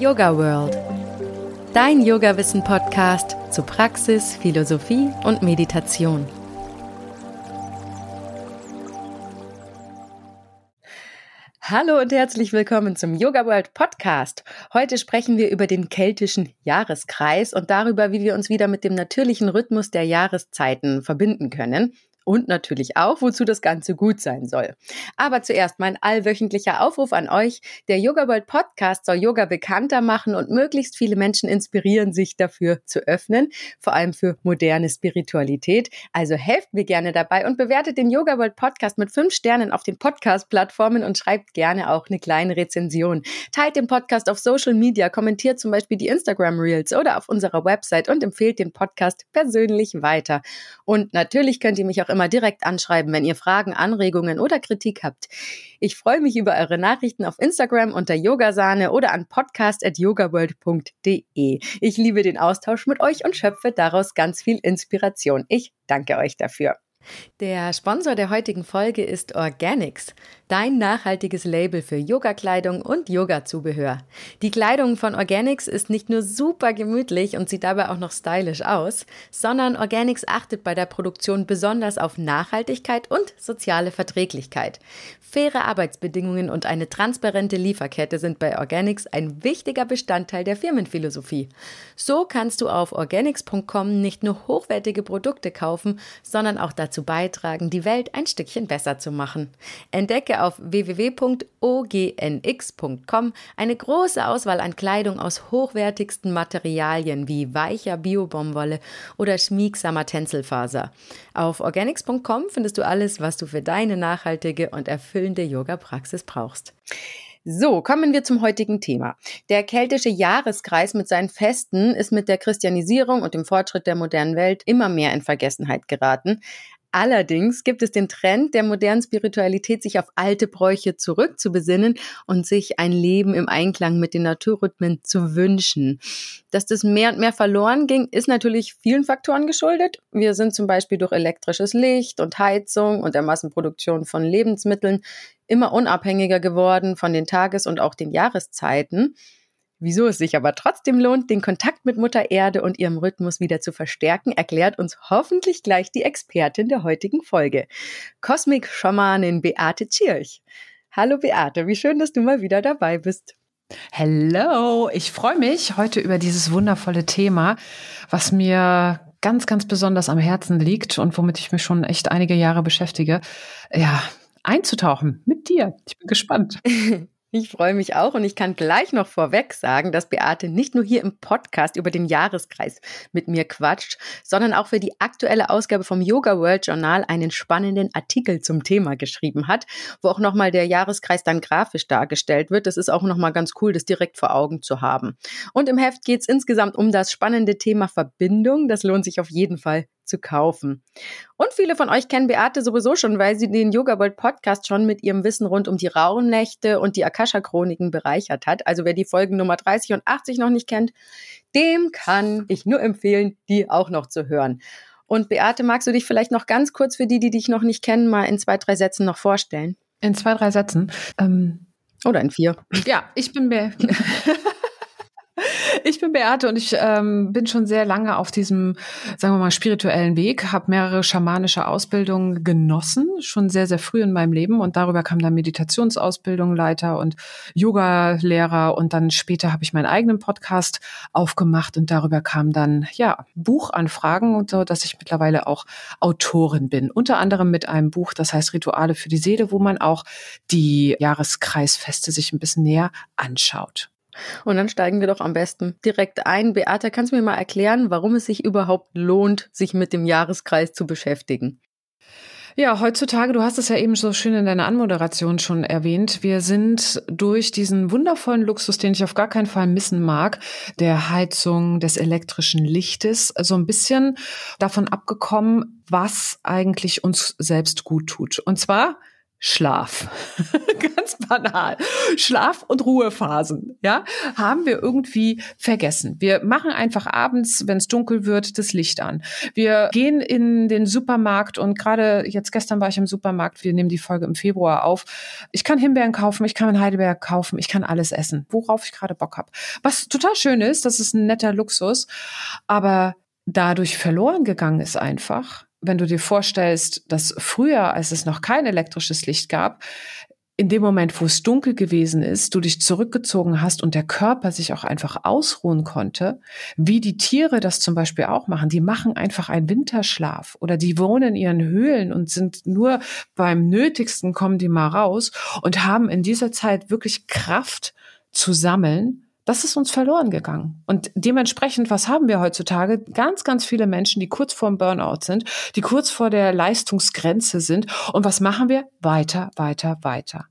Yoga World. Dein Yoga-Wissen-Podcast zu Praxis, Philosophie und Meditation. Hallo und herzlich willkommen zum Yoga World Podcast. Heute sprechen wir über den keltischen Jahreskreis und darüber, wie wir uns wieder mit dem natürlichen Rhythmus der Jahreszeiten verbinden können und natürlich auch, wozu das Ganze gut sein soll. Aber zuerst mein allwöchentlicher Aufruf an euch. Der Yoga World Podcast soll Yoga bekannter machen und möglichst viele Menschen inspirieren, sich dafür zu öffnen, vor allem für moderne Spiritualität. Also helft mir gerne dabei und bewertet den Yoga World Podcast mit fünf Sternen auf den Podcast-Plattformen und schreibt gerne auch eine kleine Rezension. Teilt den Podcast auf Social Media, kommentiert zum Beispiel die Instagram Reels oder auf unserer Website und empfehlt den Podcast persönlich weiter. Und natürlich könnt ihr mich auch immer direkt anschreiben, wenn ihr Fragen, Anregungen oder Kritik habt. Ich freue mich über eure Nachrichten auf Instagram unter Yogasahne oder an podcast.yogaworld.de. Ich liebe den Austausch mit euch und schöpfe daraus ganz viel Inspiration. Ich danke euch dafür. Der Sponsor der heutigen Folge ist Organics, dein nachhaltiges Label für Yoga-Kleidung und Yoga-Zubehör. Die Kleidung von Organics ist nicht nur super gemütlich und sieht dabei auch noch stylisch aus, sondern Organics achtet bei der Produktion besonders auf Nachhaltigkeit und soziale Verträglichkeit. Faire Arbeitsbedingungen und eine transparente Lieferkette sind bei Organics ein wichtiger Bestandteil der Firmenphilosophie. So kannst du auf organics.com nicht nur hochwertige Produkte kaufen, sondern auch dazu beitragen, die Welt ein Stückchen besser zu machen. Entdecke auf www.ognx.com eine große Auswahl an Kleidung aus hochwertigsten Materialien wie weicher Biobaumwolle oder schmiegsamer Tänzelfaser. Auf organics.com findest du alles, was du für deine nachhaltige und erfüllende Yoga-Praxis brauchst. So, kommen wir zum heutigen Thema. Der keltische Jahreskreis mit seinen Festen ist mit der Christianisierung und dem Fortschritt der modernen Welt immer mehr in Vergessenheit geraten. Allerdings gibt es den Trend der modernen Spiritualität, sich auf alte Bräuche zurückzubesinnen und sich ein Leben im Einklang mit den Naturrhythmen zu wünschen. Dass das mehr und mehr verloren ging, ist natürlich vielen Faktoren geschuldet. Wir sind zum Beispiel durch elektrisches Licht und Heizung und der Massenproduktion von Lebensmitteln immer unabhängiger geworden von den Tages- und auch den Jahreszeiten. Wieso es sich aber trotzdem lohnt, den Kontakt mit Mutter Erde und ihrem Rhythmus wieder zu verstärken, erklärt uns hoffentlich gleich die Expertin der heutigen Folge, Kosmik-Schamanin Beate Tschirch. Hallo Beate, wie schön, dass du mal wieder dabei bist. Hello, ich freue mich heute über dieses wundervolle Thema, was mir ganz, ganz besonders am Herzen liegt und womit ich mich schon echt einige Jahre beschäftige. Ja, einzutauchen mit dir. Ich bin gespannt. Ich freue mich auch und ich kann gleich noch vorweg sagen, dass Beate nicht nur hier im Podcast über den Jahreskreis mit mir quatscht, sondern auch für die aktuelle Ausgabe vom Yoga World Journal einen spannenden Artikel zum Thema geschrieben hat, wo auch nochmal der Jahreskreis dann grafisch dargestellt wird. Das ist auch nochmal ganz cool, das direkt vor Augen zu haben. Und im Heft geht es insgesamt um das spannende Thema Verbindung. Das lohnt sich auf jeden Fall zu kaufen. Und viele von euch kennen Beate sowieso schon, weil sie den Yoga World Podcast schon mit ihrem Wissen rund um die Rauhnächte und die Akasha-Chroniken bereichert hat. Also wer die Folgen Nummer 30 und 80 noch nicht kennt, dem kann ich nur empfehlen, die auch noch zu hören. Und Beate, magst du dich vielleicht noch ganz kurz für die, die dich noch nicht kennen, mal in zwei, drei Sätzen noch vorstellen? In zwei, drei Sätzen. Ähm, Oder in vier. Ja, ich bin mir. Ich bin Beate und ich ähm, bin schon sehr lange auf diesem, sagen wir mal, spirituellen Weg, habe mehrere schamanische Ausbildungen genossen, schon sehr, sehr früh in meinem Leben und darüber kam dann Meditationsausbildung, Leiter und Yoga-Lehrer und dann später habe ich meinen eigenen Podcast aufgemacht und darüber kam dann, ja, Buchanfragen und so, dass ich mittlerweile auch Autorin bin. Unter anderem mit einem Buch, das heißt Rituale für die Seele, wo man auch die Jahreskreisfeste sich ein bisschen näher anschaut. Und dann steigen wir doch am besten direkt ein. Beate, kannst du mir mal erklären, warum es sich überhaupt lohnt, sich mit dem Jahreskreis zu beschäftigen? Ja, heutzutage, du hast es ja eben so schön in deiner Anmoderation schon erwähnt, wir sind durch diesen wundervollen Luxus, den ich auf gar keinen Fall missen mag, der Heizung, des elektrischen Lichtes, so ein bisschen davon abgekommen, was eigentlich uns selbst gut tut. Und zwar Schlaf. Ganz banal. Schlaf- und Ruhephasen, ja, haben wir irgendwie vergessen. Wir machen einfach abends, wenn es dunkel wird, das Licht an. Wir gehen in den Supermarkt und gerade jetzt gestern war ich im Supermarkt, wir nehmen die Folge im Februar auf. Ich kann Himbeeren kaufen, ich kann Heidelberg kaufen, ich kann alles essen, worauf ich gerade Bock habe. Was total schön ist, das ist ein netter Luxus, aber dadurch verloren gegangen ist einfach, wenn du dir vorstellst, dass früher, als es noch kein elektrisches Licht gab, in dem Moment, wo es dunkel gewesen ist, du dich zurückgezogen hast und der Körper sich auch einfach ausruhen konnte, wie die Tiere das zum Beispiel auch machen. Die machen einfach einen Winterschlaf oder die wohnen in ihren Höhlen und sind nur beim Nötigsten kommen die mal raus und haben in dieser Zeit wirklich Kraft zu sammeln, das ist uns verloren gegangen. Und dementsprechend, was haben wir heutzutage? Ganz, ganz viele Menschen, die kurz vor dem Burnout sind, die kurz vor der Leistungsgrenze sind. Und was machen wir? Weiter, weiter, weiter.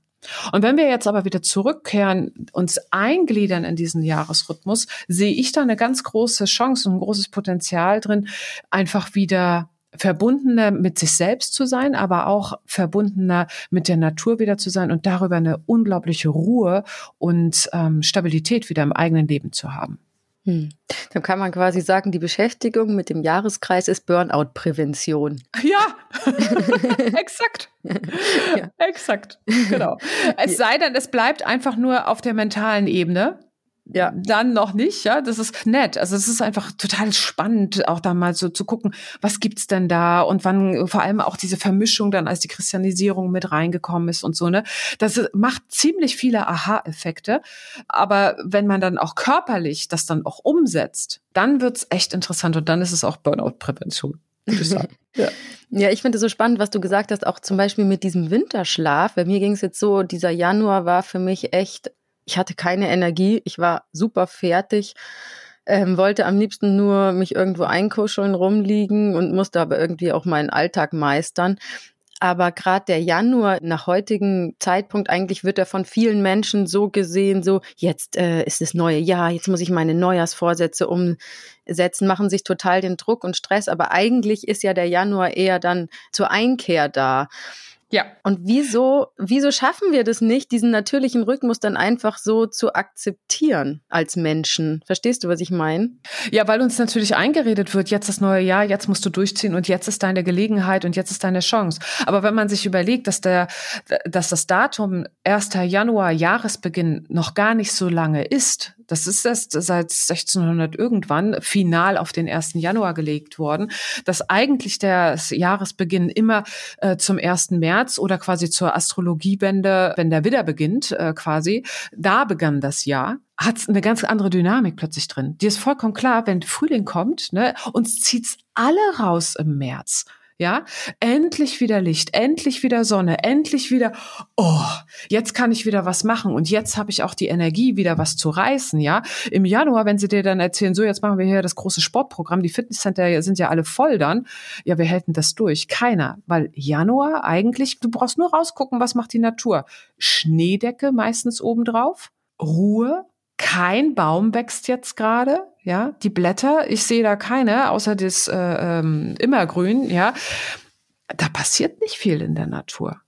Und wenn wir jetzt aber wieder zurückkehren, uns eingliedern in diesen Jahresrhythmus, sehe ich da eine ganz große Chance und ein großes Potenzial drin, einfach wieder verbundener mit sich selbst zu sein, aber auch verbundener mit der Natur wieder zu sein und darüber eine unglaubliche Ruhe und ähm, Stabilität wieder im eigenen Leben zu haben. Hm. Dann kann man quasi sagen, die Beschäftigung mit dem Jahreskreis ist Burnout-Prävention. Ja, exakt. Ja. Exakt, genau. Es sei denn, es bleibt einfach nur auf der mentalen Ebene ja, dann noch nicht, ja, das ist nett. Also es ist einfach total spannend, auch da mal so zu gucken, was gibt's denn da und wann vor allem auch diese Vermischung dann, als die Christianisierung mit reingekommen ist und so, ne. Das macht ziemlich viele Aha-Effekte. Aber wenn man dann auch körperlich das dann auch umsetzt, dann wird's echt interessant und dann ist es auch Burnout-Prävention. ja. ja, ich finde es so spannend, was du gesagt hast, auch zum Beispiel mit diesem Winterschlaf. Bei mir ging es jetzt so, dieser Januar war für mich echt ich hatte keine Energie, ich war super fertig, ähm, wollte am liebsten nur mich irgendwo einkuscheln, rumliegen und musste aber irgendwie auch meinen Alltag meistern. Aber gerade der Januar nach heutigem Zeitpunkt, eigentlich wird er von vielen Menschen so gesehen, so jetzt äh, ist das neue Jahr, jetzt muss ich meine Neujahrsvorsätze umsetzen, machen sich total den Druck und Stress. Aber eigentlich ist ja der Januar eher dann zur Einkehr da. Ja. Und wieso, wieso schaffen wir das nicht, diesen natürlichen Rhythmus dann einfach so zu akzeptieren als Menschen? Verstehst du, was ich meine? Ja, weil uns natürlich eingeredet wird, jetzt das neue Jahr, jetzt musst du durchziehen und jetzt ist deine Gelegenheit und jetzt ist deine Chance. Aber wenn man sich überlegt, dass der, dass das Datum 1. Januar Jahresbeginn noch gar nicht so lange ist, das ist erst seit 1600 irgendwann final auf den 1. Januar gelegt worden, dass eigentlich der Jahresbeginn immer äh, zum 1. März oder quasi zur Astrologiewende, wenn der Widder beginnt, äh, quasi, da begann das Jahr hat eine ganz andere Dynamik plötzlich drin. Die ist vollkommen klar, wenn Frühling kommt, ne, uns zieht's alle raus im März. Ja, endlich wieder Licht, endlich wieder Sonne, endlich wieder, oh, jetzt kann ich wieder was machen und jetzt habe ich auch die Energie, wieder was zu reißen, ja. Im Januar, wenn sie dir dann erzählen, so, jetzt machen wir hier das große Sportprogramm, die Fitnesscenter sind ja alle voll dann, ja, wir halten das durch. Keiner, weil Januar eigentlich, du brauchst nur rausgucken, was macht die Natur. Schneedecke meistens obendrauf, Ruhe, kein Baum wächst jetzt gerade, ja, die Blätter, ich sehe da keine, außer das äh, ähm, Immergrün, ja. Da passiert nicht viel in der Natur.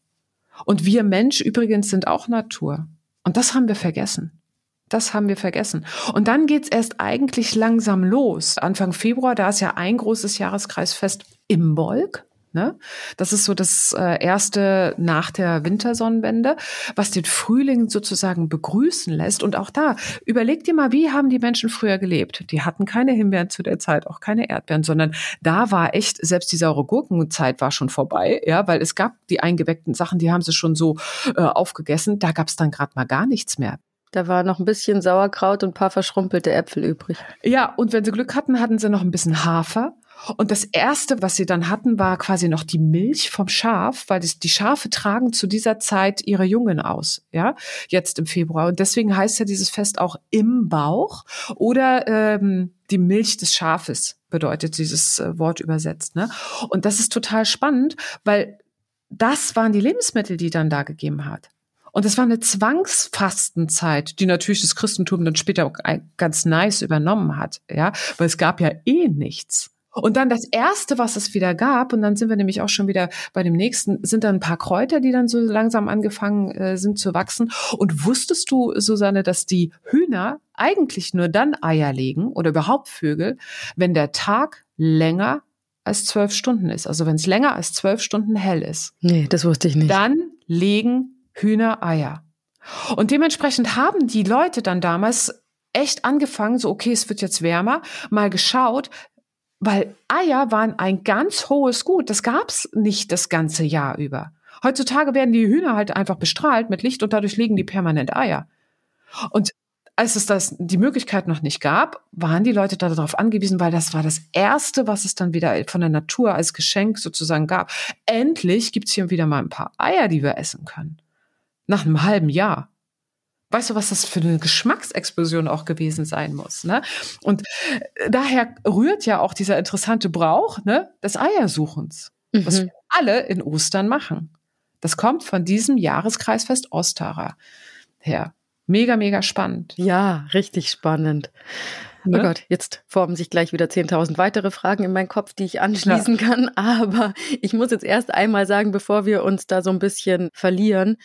Und wir Mensch übrigens sind auch Natur. Und das haben wir vergessen. Das haben wir vergessen. Und dann geht's erst eigentlich langsam los. Anfang Februar, da ist ja ein großes Jahreskreisfest im Bolk. Ne? Das ist so das äh, erste nach der Wintersonnenwende, was den Frühling sozusagen begrüßen lässt. Und auch da, überleg dir mal, wie haben die Menschen früher gelebt? Die hatten keine Himbeeren zu der Zeit, auch keine Erdbeeren, sondern da war echt, selbst die saure Gurkenzeit war schon vorbei, ja, weil es gab die eingeweckten Sachen, die haben sie schon so äh, aufgegessen. Da gab es dann gerade mal gar nichts mehr. Da war noch ein bisschen Sauerkraut und ein paar verschrumpelte Äpfel übrig. Ja, und wenn sie Glück hatten, hatten sie noch ein bisschen Hafer und das erste, was sie dann hatten, war quasi noch die Milch vom Schaf, weil die Schafe tragen zu dieser Zeit ihre Jungen aus, ja, jetzt im Februar. Und deswegen heißt ja dieses Fest auch im Bauch oder ähm, die Milch des Schafes bedeutet dieses äh, Wort übersetzt. Ne? Und das ist total spannend, weil das waren die Lebensmittel, die dann da gegeben hat. Und es war eine Zwangsfastenzeit, die natürlich das Christentum dann später auch ganz nice übernommen hat, ja, weil es gab ja eh nichts. Und dann das erste, was es wieder gab, und dann sind wir nämlich auch schon wieder bei dem nächsten, sind dann ein paar Kräuter, die dann so langsam angefangen äh, sind zu wachsen. Und wusstest du, Susanne, dass die Hühner eigentlich nur dann Eier legen oder überhaupt Vögel, wenn der Tag länger als zwölf Stunden ist. Also wenn es länger als zwölf Stunden hell ist. Nee, das wusste ich nicht. Dann legen Hühner Eier. Und dementsprechend haben die Leute dann damals echt angefangen, so okay, es wird jetzt wärmer, mal geschaut, weil Eier waren ein ganz hohes Gut. Das gab's nicht das ganze Jahr über. Heutzutage werden die Hühner halt einfach bestrahlt mit Licht und dadurch legen die permanent Eier. Und als es das die Möglichkeit noch nicht gab, waren die Leute da darauf angewiesen, weil das war das erste, was es dann wieder von der Natur als Geschenk sozusagen gab. Endlich gibt's hier wieder mal ein paar Eier, die wir essen können. Nach einem halben Jahr. Weißt du, was das für eine Geschmacksexplosion auch gewesen sein muss? Ne? Und äh, daher rührt ja auch dieser interessante Brauch ne, des Eiersuchens, mhm. was wir alle in Ostern machen. Das kommt von diesem Jahreskreisfest Ostara her. Mega, mega spannend. Ja, richtig spannend. Oh ne? Oh Gott, jetzt formen sich gleich wieder 10.000 weitere Fragen in meinen Kopf, die ich anschließen ja. kann. Aber ich muss jetzt erst einmal sagen, bevor wir uns da so ein bisschen verlieren,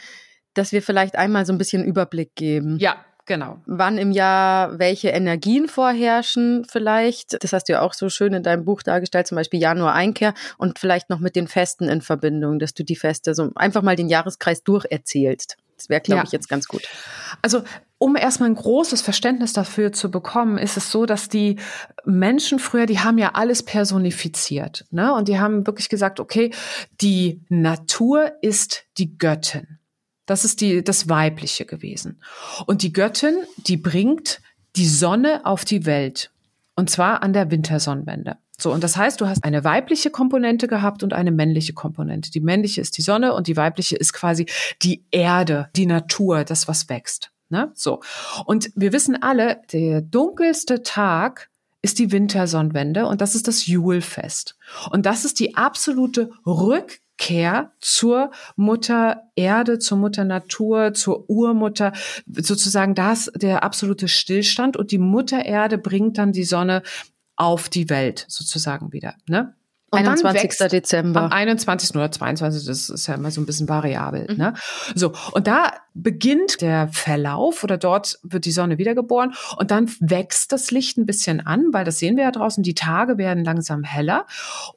dass wir vielleicht einmal so ein bisschen Überblick geben. Ja, genau. Wann im Jahr welche Energien vorherrschen vielleicht. Das hast du ja auch so schön in deinem Buch dargestellt, zum Beispiel Januar Einkehr und vielleicht noch mit den Festen in Verbindung, dass du die Feste so einfach mal den Jahreskreis durcherzählst. Das wäre, glaube ja. ich, jetzt ganz gut. Also um erstmal ein großes Verständnis dafür zu bekommen, ist es so, dass die Menschen früher, die haben ja alles personifiziert. Ne? Und die haben wirklich gesagt, okay, die Natur ist die Göttin. Das ist die, das Weibliche gewesen. Und die Göttin, die bringt die Sonne auf die Welt. Und zwar an der Wintersonnenwende. So, und das heißt, du hast eine weibliche Komponente gehabt und eine männliche Komponente. Die männliche ist die Sonne und die weibliche ist quasi die Erde, die Natur, das, was wächst. Ne? So. Und wir wissen alle, der dunkelste Tag ist die Wintersonnenwende und das ist das Julfest. Und das ist die absolute Rück Rückkehr zur Mutter Erde, zur Mutter Natur, zur Urmutter, sozusagen das der absolute Stillstand und die Mutter Erde bringt dann die Sonne auf die Welt sozusagen wieder. Ne? Und 21. Dezember. Am 21. oder 22. Das ist ja immer so ein bisschen variabel. Mhm. Ne? So, und da beginnt der Verlauf oder dort wird die Sonne wiedergeboren und dann wächst das Licht ein bisschen an, weil das sehen wir ja draußen, die Tage werden langsam heller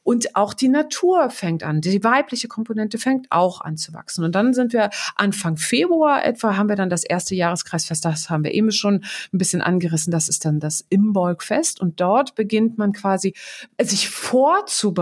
und auch die Natur fängt an, die weibliche Komponente fängt auch an zu wachsen. Und dann sind wir Anfang Februar etwa, haben wir dann das erste Jahreskreisfest, das haben wir eben schon ein bisschen angerissen, das ist dann das Imbolgfest und dort beginnt man quasi sich vorzubereiten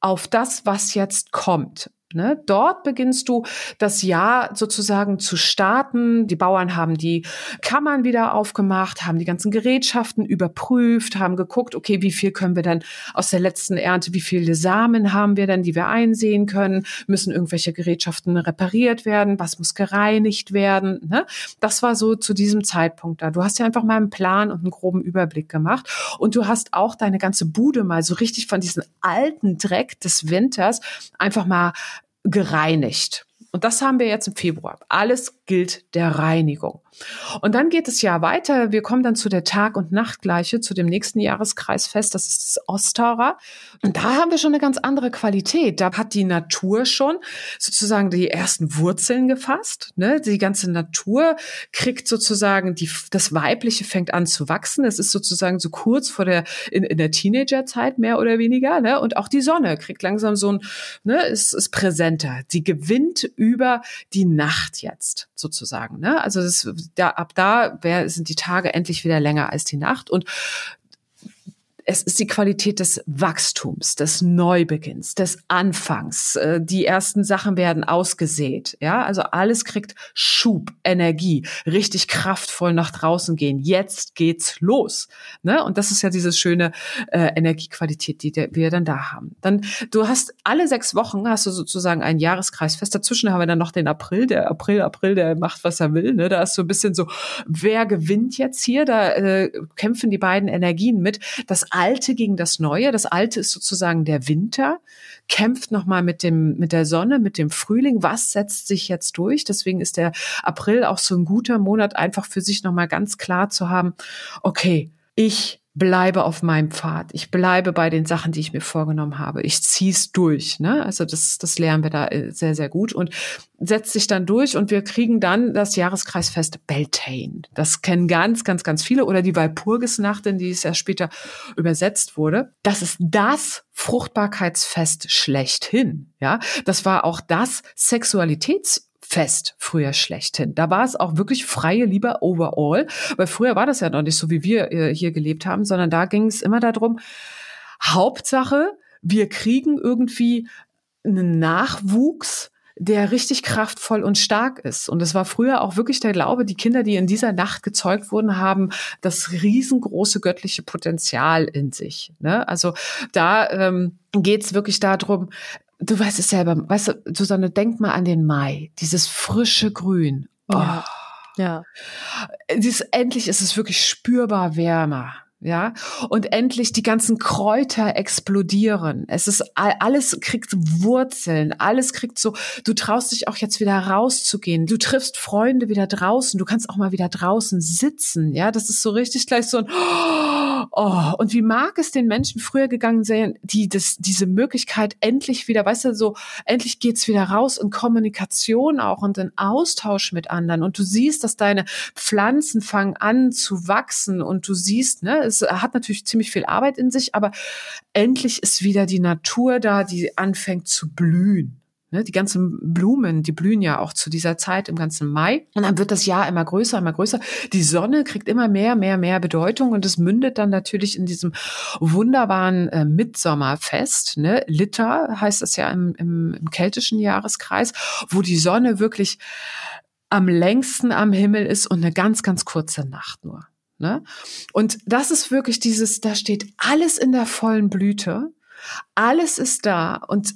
auf das, was jetzt kommt. Ne? Dort beginnst du das Jahr sozusagen zu starten. Die Bauern haben die Kammern wieder aufgemacht, haben die ganzen Gerätschaften überprüft, haben geguckt, okay, wie viel können wir dann aus der letzten Ernte, wie viele Samen haben wir denn, die wir einsehen können? Müssen irgendwelche Gerätschaften repariert werden? Was muss gereinigt werden? Ne? Das war so zu diesem Zeitpunkt da. Du hast ja einfach mal einen Plan und einen groben Überblick gemacht und du hast auch deine ganze Bude mal so richtig von diesem alten Dreck des Winters einfach mal gereinigt. Und das haben wir jetzt im Februar. Alles gilt der Reinigung. Und dann geht es ja weiter. Wir kommen dann zu der Tag- und Nachtgleiche, zu dem nächsten Jahreskreisfest. Das ist das Ostara. Und da haben wir schon eine ganz andere Qualität. Da hat die Natur schon sozusagen die ersten Wurzeln gefasst. Ne? Die ganze Natur kriegt sozusagen die, das Weibliche fängt an zu wachsen. Es ist sozusagen so kurz vor der, in, in der Teenagerzeit mehr oder weniger. Ne? Und auch die Sonne kriegt langsam so ein, ne, ist, ist präsenter. Die gewinnt über die Nacht jetzt sozusagen. Ne? Also das da, ab da wär, sind die Tage endlich wieder länger als die Nacht. Und es ist die Qualität des Wachstums, des Neubeginns, des Anfangs. Äh, die ersten Sachen werden ausgesät. Ja, also alles kriegt Schub, Energie, richtig kraftvoll nach draußen gehen. Jetzt geht's los. Ne? Und das ist ja diese schöne äh, Energiequalität, die wir dann da haben. Dann, du hast alle sechs Wochen hast du sozusagen einen Jahreskreis fest. Dazwischen haben wir dann noch den April. Der April, April, der macht, was er will. Ne? Da ist so ein bisschen so, wer gewinnt jetzt hier? Da äh, kämpfen die beiden Energien mit. Das Alte gegen das Neue. Das Alte ist sozusagen der Winter, kämpft nochmal mit dem, mit der Sonne, mit dem Frühling. Was setzt sich jetzt durch? Deswegen ist der April auch so ein guter Monat, einfach für sich nochmal ganz klar zu haben, okay, ich bleibe auf meinem Pfad. Ich bleibe bei den Sachen, die ich mir vorgenommen habe. Ich zieh's durch. Ne? Also das, das lernen wir da äh, sehr, sehr gut und setzt sich dann durch und wir kriegen dann das Jahreskreisfest Beltane. Das kennen ganz, ganz, ganz viele oder die Walpurgisnacht, in die es ja später übersetzt wurde. Das ist das Fruchtbarkeitsfest schlechthin. Ja, das war auch das Sexualitäts Fest früher schlechthin. Da war es auch wirklich freie Liebe overall, weil früher war das ja noch nicht so, wie wir äh, hier gelebt haben, sondern da ging es immer darum, Hauptsache, wir kriegen irgendwie einen Nachwuchs, der richtig kraftvoll und stark ist. Und es war früher auch wirklich der Glaube, die Kinder, die in dieser Nacht gezeugt wurden, haben das riesengroße göttliche Potenzial in sich. Ne? Also da ähm, geht es wirklich darum, du weißt es selber, weißt du, Susanne, denk mal an den Mai, dieses frische Grün. Oh. Ja. ja. Dies, endlich ist es wirklich spürbar wärmer ja, und endlich die ganzen Kräuter explodieren. Es ist alles kriegt Wurzeln, alles kriegt so, du traust dich auch jetzt wieder rauszugehen. Du triffst Freunde wieder draußen, du kannst auch mal wieder draußen sitzen, ja, das ist so richtig gleich so ein Oh, und wie mag es den Menschen früher gegangen sein, die das diese Möglichkeit endlich wieder, weißt du, so endlich geht's wieder raus in Kommunikation auch und in Austausch mit anderen und du siehst, dass deine Pflanzen fangen an zu wachsen und du siehst, ne, es hat natürlich ziemlich viel Arbeit in sich, aber endlich ist wieder die Natur da, die anfängt zu blühen. Ne, die ganzen Blumen, die blühen ja auch zu dieser Zeit im ganzen Mai. Und dann wird das Jahr immer größer, immer größer. Die Sonne kriegt immer mehr, mehr, mehr Bedeutung und es mündet dann natürlich in diesem wunderbaren äh, Mitsommerfest. Ne? Litter heißt das ja im, im, im keltischen Jahreskreis, wo die Sonne wirklich am längsten am Himmel ist und eine ganz, ganz kurze Nacht nur. Ne? Und das ist wirklich dieses, da steht alles in der vollen Blüte, alles ist da und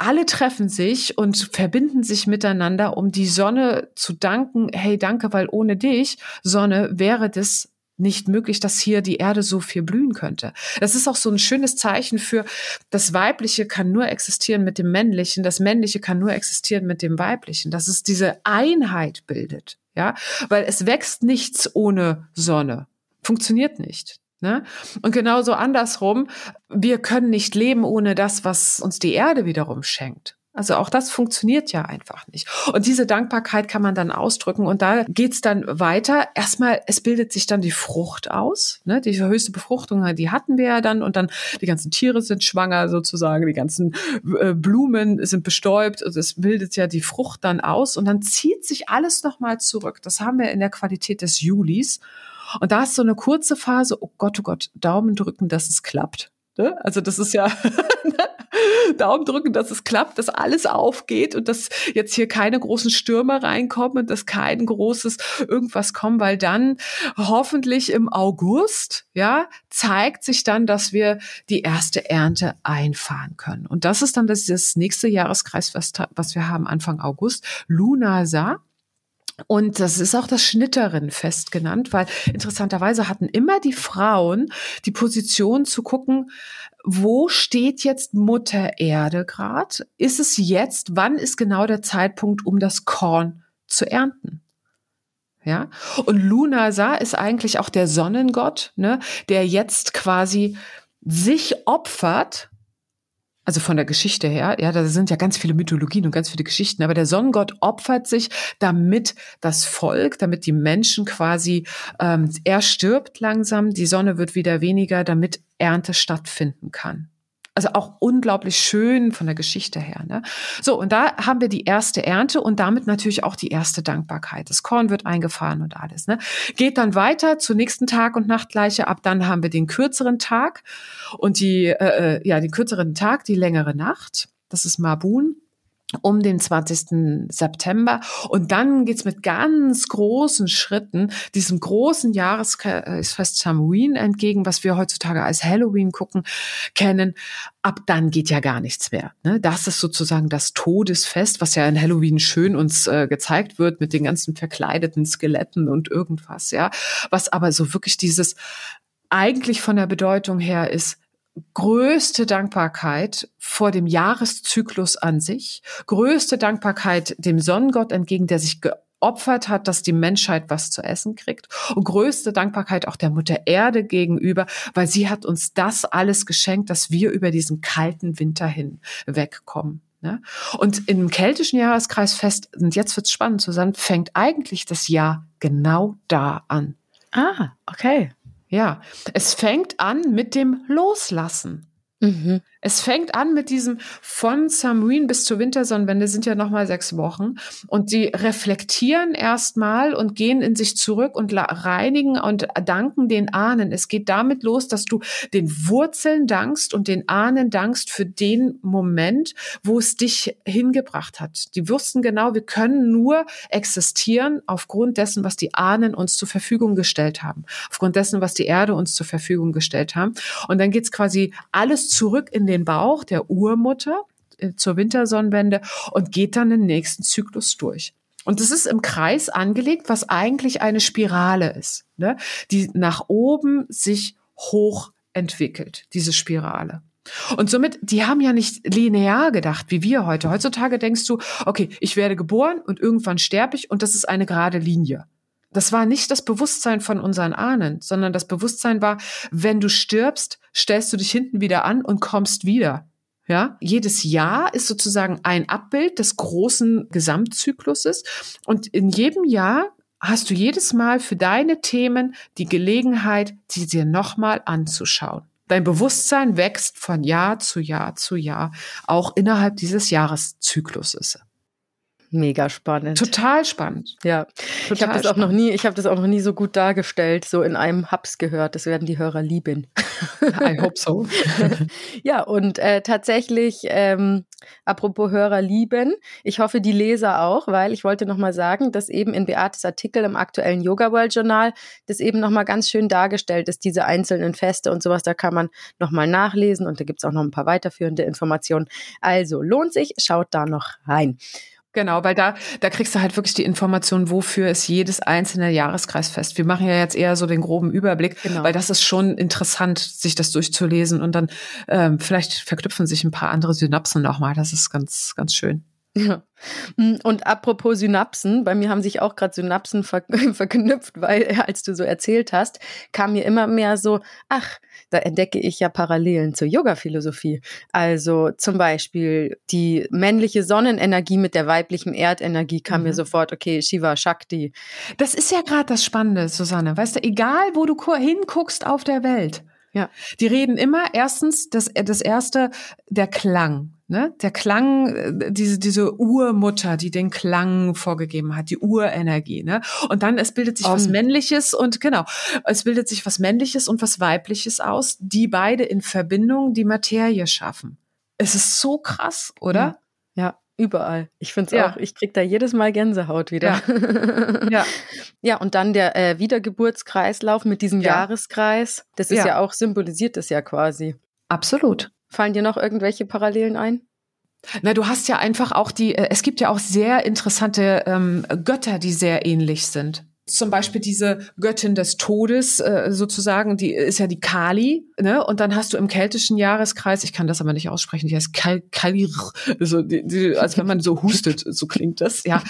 alle treffen sich und verbinden sich miteinander, um die Sonne zu danken. Hey, danke, weil ohne dich, Sonne, wäre das nicht möglich, dass hier die Erde so viel blühen könnte. Das ist auch so ein schönes Zeichen für, das Weibliche kann nur existieren mit dem Männlichen, das Männliche kann nur existieren mit dem Weiblichen, dass es diese Einheit bildet. Ja, weil es wächst nichts ohne Sonne. Funktioniert nicht. Ne? Und genauso andersrum, wir können nicht leben ohne das, was uns die Erde wiederum schenkt. Also auch das funktioniert ja einfach nicht. Und diese Dankbarkeit kann man dann ausdrücken und da geht's dann weiter. Erstmal, es bildet sich dann die Frucht aus. Ne? Die höchste Befruchtung, die hatten wir ja dann und dann die ganzen Tiere sind schwanger sozusagen, die ganzen äh, Blumen sind bestäubt. Also es bildet ja die Frucht dann aus und dann zieht sich alles nochmal zurück. Das haben wir in der Qualität des Julis. Und da ist so eine kurze Phase, oh Gott, oh Gott, Daumen drücken, dass es klappt. Ne? Also das ist ja Daumen drücken, dass es klappt, dass alles aufgeht und dass jetzt hier keine großen Stürme reinkommen und dass kein großes irgendwas kommt, weil dann hoffentlich im August, ja, zeigt sich dann, dass wir die erste Ernte einfahren können. Und das ist dann das, das nächste Jahreskreis, was, was wir haben Anfang August, Lunasa. Und das ist auch das Schnitterinnenfest genannt, weil interessanterweise hatten immer die Frauen die Position zu gucken, wo steht jetzt Mutter Erde gerade? Ist es jetzt? Wann ist genau der Zeitpunkt, um das Korn zu ernten? Ja, und Lunasa ist eigentlich auch der Sonnengott, ne, der jetzt quasi sich opfert also von der Geschichte her, ja, da sind ja ganz viele Mythologien und ganz viele Geschichten, aber der Sonnengott opfert sich, damit das Volk, damit die Menschen quasi, ähm, er stirbt langsam, die Sonne wird wieder weniger, damit Ernte stattfinden kann. Also auch unglaublich schön von der Geschichte her. Ne? So, und da haben wir die erste Ernte und damit natürlich auch die erste Dankbarkeit. Das Korn wird eingefahren und alles. Ne? Geht dann weiter zur nächsten Tag- und Nachtgleiche. Ab dann haben wir den kürzeren Tag und die, äh, äh ja, den kürzeren Tag, die längere Nacht. Das ist Mabun um den 20. September. Und dann geht's mit ganz großen Schritten diesem großen Jahresfest Samhain entgegen, was wir heutzutage als Halloween gucken, kennen. Ab dann geht ja gar nichts mehr. Ne? Das ist sozusagen das Todesfest, was ja in Halloween schön uns äh, gezeigt wird mit den ganzen verkleideten Skeletten und irgendwas, ja. Was aber so wirklich dieses eigentlich von der Bedeutung her ist, größte Dankbarkeit vor dem Jahreszyklus an sich, größte Dankbarkeit dem Sonnengott entgegen, der sich geopfert hat, dass die Menschheit was zu essen kriegt. Und größte Dankbarkeit auch der Mutter Erde gegenüber, weil sie hat uns das alles geschenkt, dass wir über diesen kalten Winter hin wegkommen. Ne? Und im keltischen Jahreskreisfest, und jetzt wird's spannend, Susanne, fängt eigentlich das Jahr genau da an. Ah, okay. Ja, es fängt an mit dem Loslassen. Mhm. Es fängt an mit diesem von Samhain bis zur Wintersonnenwende sind ja nochmal sechs Wochen und sie reflektieren erstmal und gehen in sich zurück und reinigen und danken den Ahnen. Es geht damit los, dass du den Wurzeln dankst und den Ahnen dankst für den Moment, wo es dich hingebracht hat. Die wussten genau, wir können nur existieren aufgrund dessen, was die Ahnen uns zur Verfügung gestellt haben, aufgrund dessen, was die Erde uns zur Verfügung gestellt haben. Und dann geht's quasi alles zurück in den Bauch der Urmutter äh, zur Wintersonnenwende und geht dann den nächsten Zyklus durch. Und es ist im Kreis angelegt, was eigentlich eine Spirale ist, ne? die nach oben sich hoch entwickelt, diese Spirale. Und somit, die haben ja nicht linear gedacht, wie wir heute. Heutzutage denkst du, okay, ich werde geboren und irgendwann sterbe ich und das ist eine gerade Linie. Das war nicht das Bewusstsein von unseren Ahnen, sondern das Bewusstsein war, wenn du stirbst, stellst du dich hinten wieder an und kommst wieder. Ja, jedes Jahr ist sozusagen ein Abbild des großen Gesamtzykluses und in jedem Jahr hast du jedes Mal für deine Themen die Gelegenheit, sie dir nochmal anzuschauen. Dein Bewusstsein wächst von Jahr zu Jahr zu Jahr, auch innerhalb dieses Jahreszykluses mega spannend. Total spannend. Ja, Total ich habe das auch noch nie, ich habe das auch noch nie so gut dargestellt, so in einem Hubs gehört. Das werden die Hörer lieben. I hope so. ja, und äh, tatsächlich, ähm, apropos Hörer lieben, ich hoffe die Leser auch, weil ich wollte noch mal sagen, dass eben in Beates Artikel im aktuellen Yoga World Journal das eben noch mal ganz schön dargestellt ist, diese einzelnen Feste und sowas. Da kann man noch mal nachlesen und da gibt's auch noch ein paar weiterführende Informationen. Also lohnt sich, schaut da noch rein. Genau, weil da, da kriegst du halt wirklich die Information, wofür ist jedes einzelne Jahreskreisfest. Wir machen ja jetzt eher so den groben Überblick, genau. weil das ist schon interessant, sich das durchzulesen und dann ähm, vielleicht verknüpfen sich ein paar andere Synapsen nochmal. Das ist ganz, ganz schön. Ja. Mm, und apropos Synapsen, bei mir haben sich auch gerade Synapsen ver verknüpft, weil als du so erzählt hast, kam mir immer mehr so, ach, da entdecke ich ja Parallelen zur Yoga-Philosophie. Also zum Beispiel die männliche Sonnenenergie mit der weiblichen Erdenergie kam mhm. mir sofort, okay, Shiva Shakti. Das ist ja gerade das Spannende, Susanne. Weißt du, egal wo du hinguckst auf der Welt, ja. Die reden immer erstens das, das erste, der Klang. Ne? Der Klang, äh, diese, diese Urmutter, die den Klang vorgegeben hat, die Urenergie. Ne? Und dann, es bildet sich um. was Männliches und genau, es bildet sich was Männliches und was Weibliches aus, die beide in Verbindung die Materie schaffen. Es ist so krass, oder? Ja. ja. Überall. Ich finde es ja. auch, ich kriege da jedes Mal Gänsehaut wieder. Ja, ja. ja und dann der äh, Wiedergeburtskreislauf mit diesem ja. Jahreskreis. Das ist ja. ja auch, symbolisiert das ja quasi. Absolut. Fallen dir noch irgendwelche Parallelen ein? Na, du hast ja einfach auch die, äh, es gibt ja auch sehr interessante ähm, Götter, die sehr ähnlich sind zum Beispiel diese Göttin des Todes äh, sozusagen, die ist ja die Kali, ne? Und dann hast du im keltischen Jahreskreis, ich kann das aber nicht aussprechen, die heißt Kal Kali, so, die, die, als wenn man so hustet, so klingt das, ja,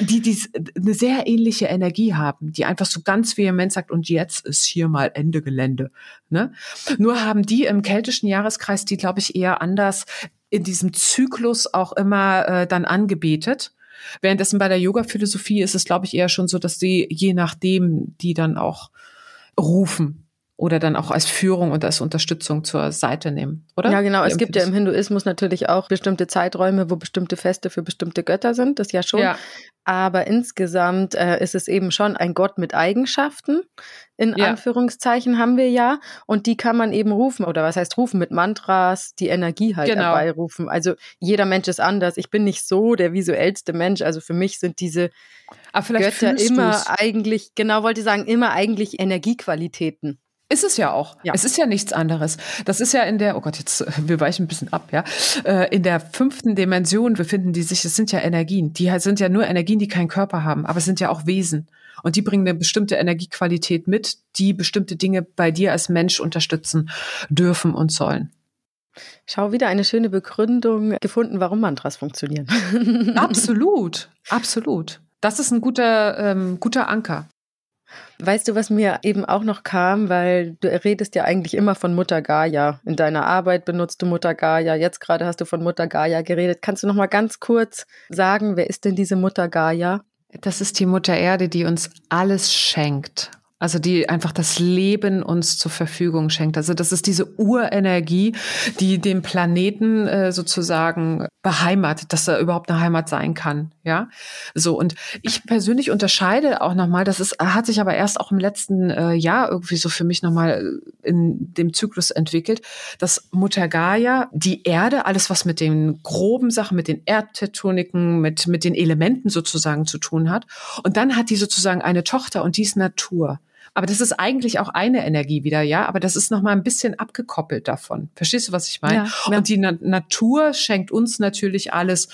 die, die eine sehr ähnliche Energie haben, die einfach so ganz vehement sagt, und jetzt ist hier mal Ende Gelände, ne? Nur haben die im keltischen Jahreskreis, die glaube ich eher anders in diesem Zyklus auch immer äh, dann angebetet Währenddessen bei der Yoga-Philosophie ist es, glaube ich, eher schon so, dass sie je nachdem die dann auch rufen oder dann auch als Führung und als Unterstützung zur Seite nehmen, oder? Ja, genau. es gibt ja im Hinduismus natürlich auch bestimmte Zeiträume, wo bestimmte Feste für bestimmte Götter sind, das ja schon. Ja. Aber insgesamt äh, ist es eben schon ein Gott mit Eigenschaften, in ja. Anführungszeichen haben wir ja. Und die kann man eben rufen, oder was heißt rufen? Mit Mantras, die Energie halt genau. dabei rufen. Also jeder Mensch ist anders. Ich bin nicht so der visuellste Mensch. Also für mich sind diese Götter immer du's. eigentlich, genau wollte ich sagen, immer eigentlich Energiequalitäten. Ist es ja auch. Ja. Es ist ja nichts anderes. Das ist ja in der, oh Gott, jetzt, wir weichen ein bisschen ab, ja. Äh, in der fünften Dimension befinden die sich, es sind ja Energien. Die sind ja nur Energien, die keinen Körper haben, aber es sind ja auch Wesen. Und die bringen eine bestimmte Energiequalität mit, die bestimmte Dinge bei dir als Mensch unterstützen dürfen und sollen. Schau, wieder eine schöne Begründung gefunden, warum Mantras funktionieren. absolut, absolut. Das ist ein guter, ähm, guter Anker. Weißt du, was mir eben auch noch kam, weil du redest ja eigentlich immer von Mutter Gaia. In deiner Arbeit benutzt du Mutter Gaia. Jetzt gerade hast du von Mutter Gaia geredet. Kannst du noch mal ganz kurz sagen, wer ist denn diese Mutter Gaia? Das ist die Mutter Erde, die uns alles schenkt. Also die einfach das Leben uns zur Verfügung schenkt. Also das ist diese Urenergie, die den Planeten äh, sozusagen beheimatet, dass er überhaupt eine Heimat sein kann. Ja, so und ich persönlich unterscheide auch nochmal. Das ist hat sich aber erst auch im letzten äh, Jahr irgendwie so für mich nochmal in dem Zyklus entwickelt, dass Mutter Gaia die Erde, alles was mit den groben Sachen, mit den Erdtektoniken, mit mit den Elementen sozusagen zu tun hat. Und dann hat die sozusagen eine Tochter und die ist Natur. Aber das ist eigentlich auch eine Energie wieder, ja. Aber das ist noch mal ein bisschen abgekoppelt davon. Verstehst du, was ich meine? Ja, ja. Und die Na Natur schenkt uns natürlich alles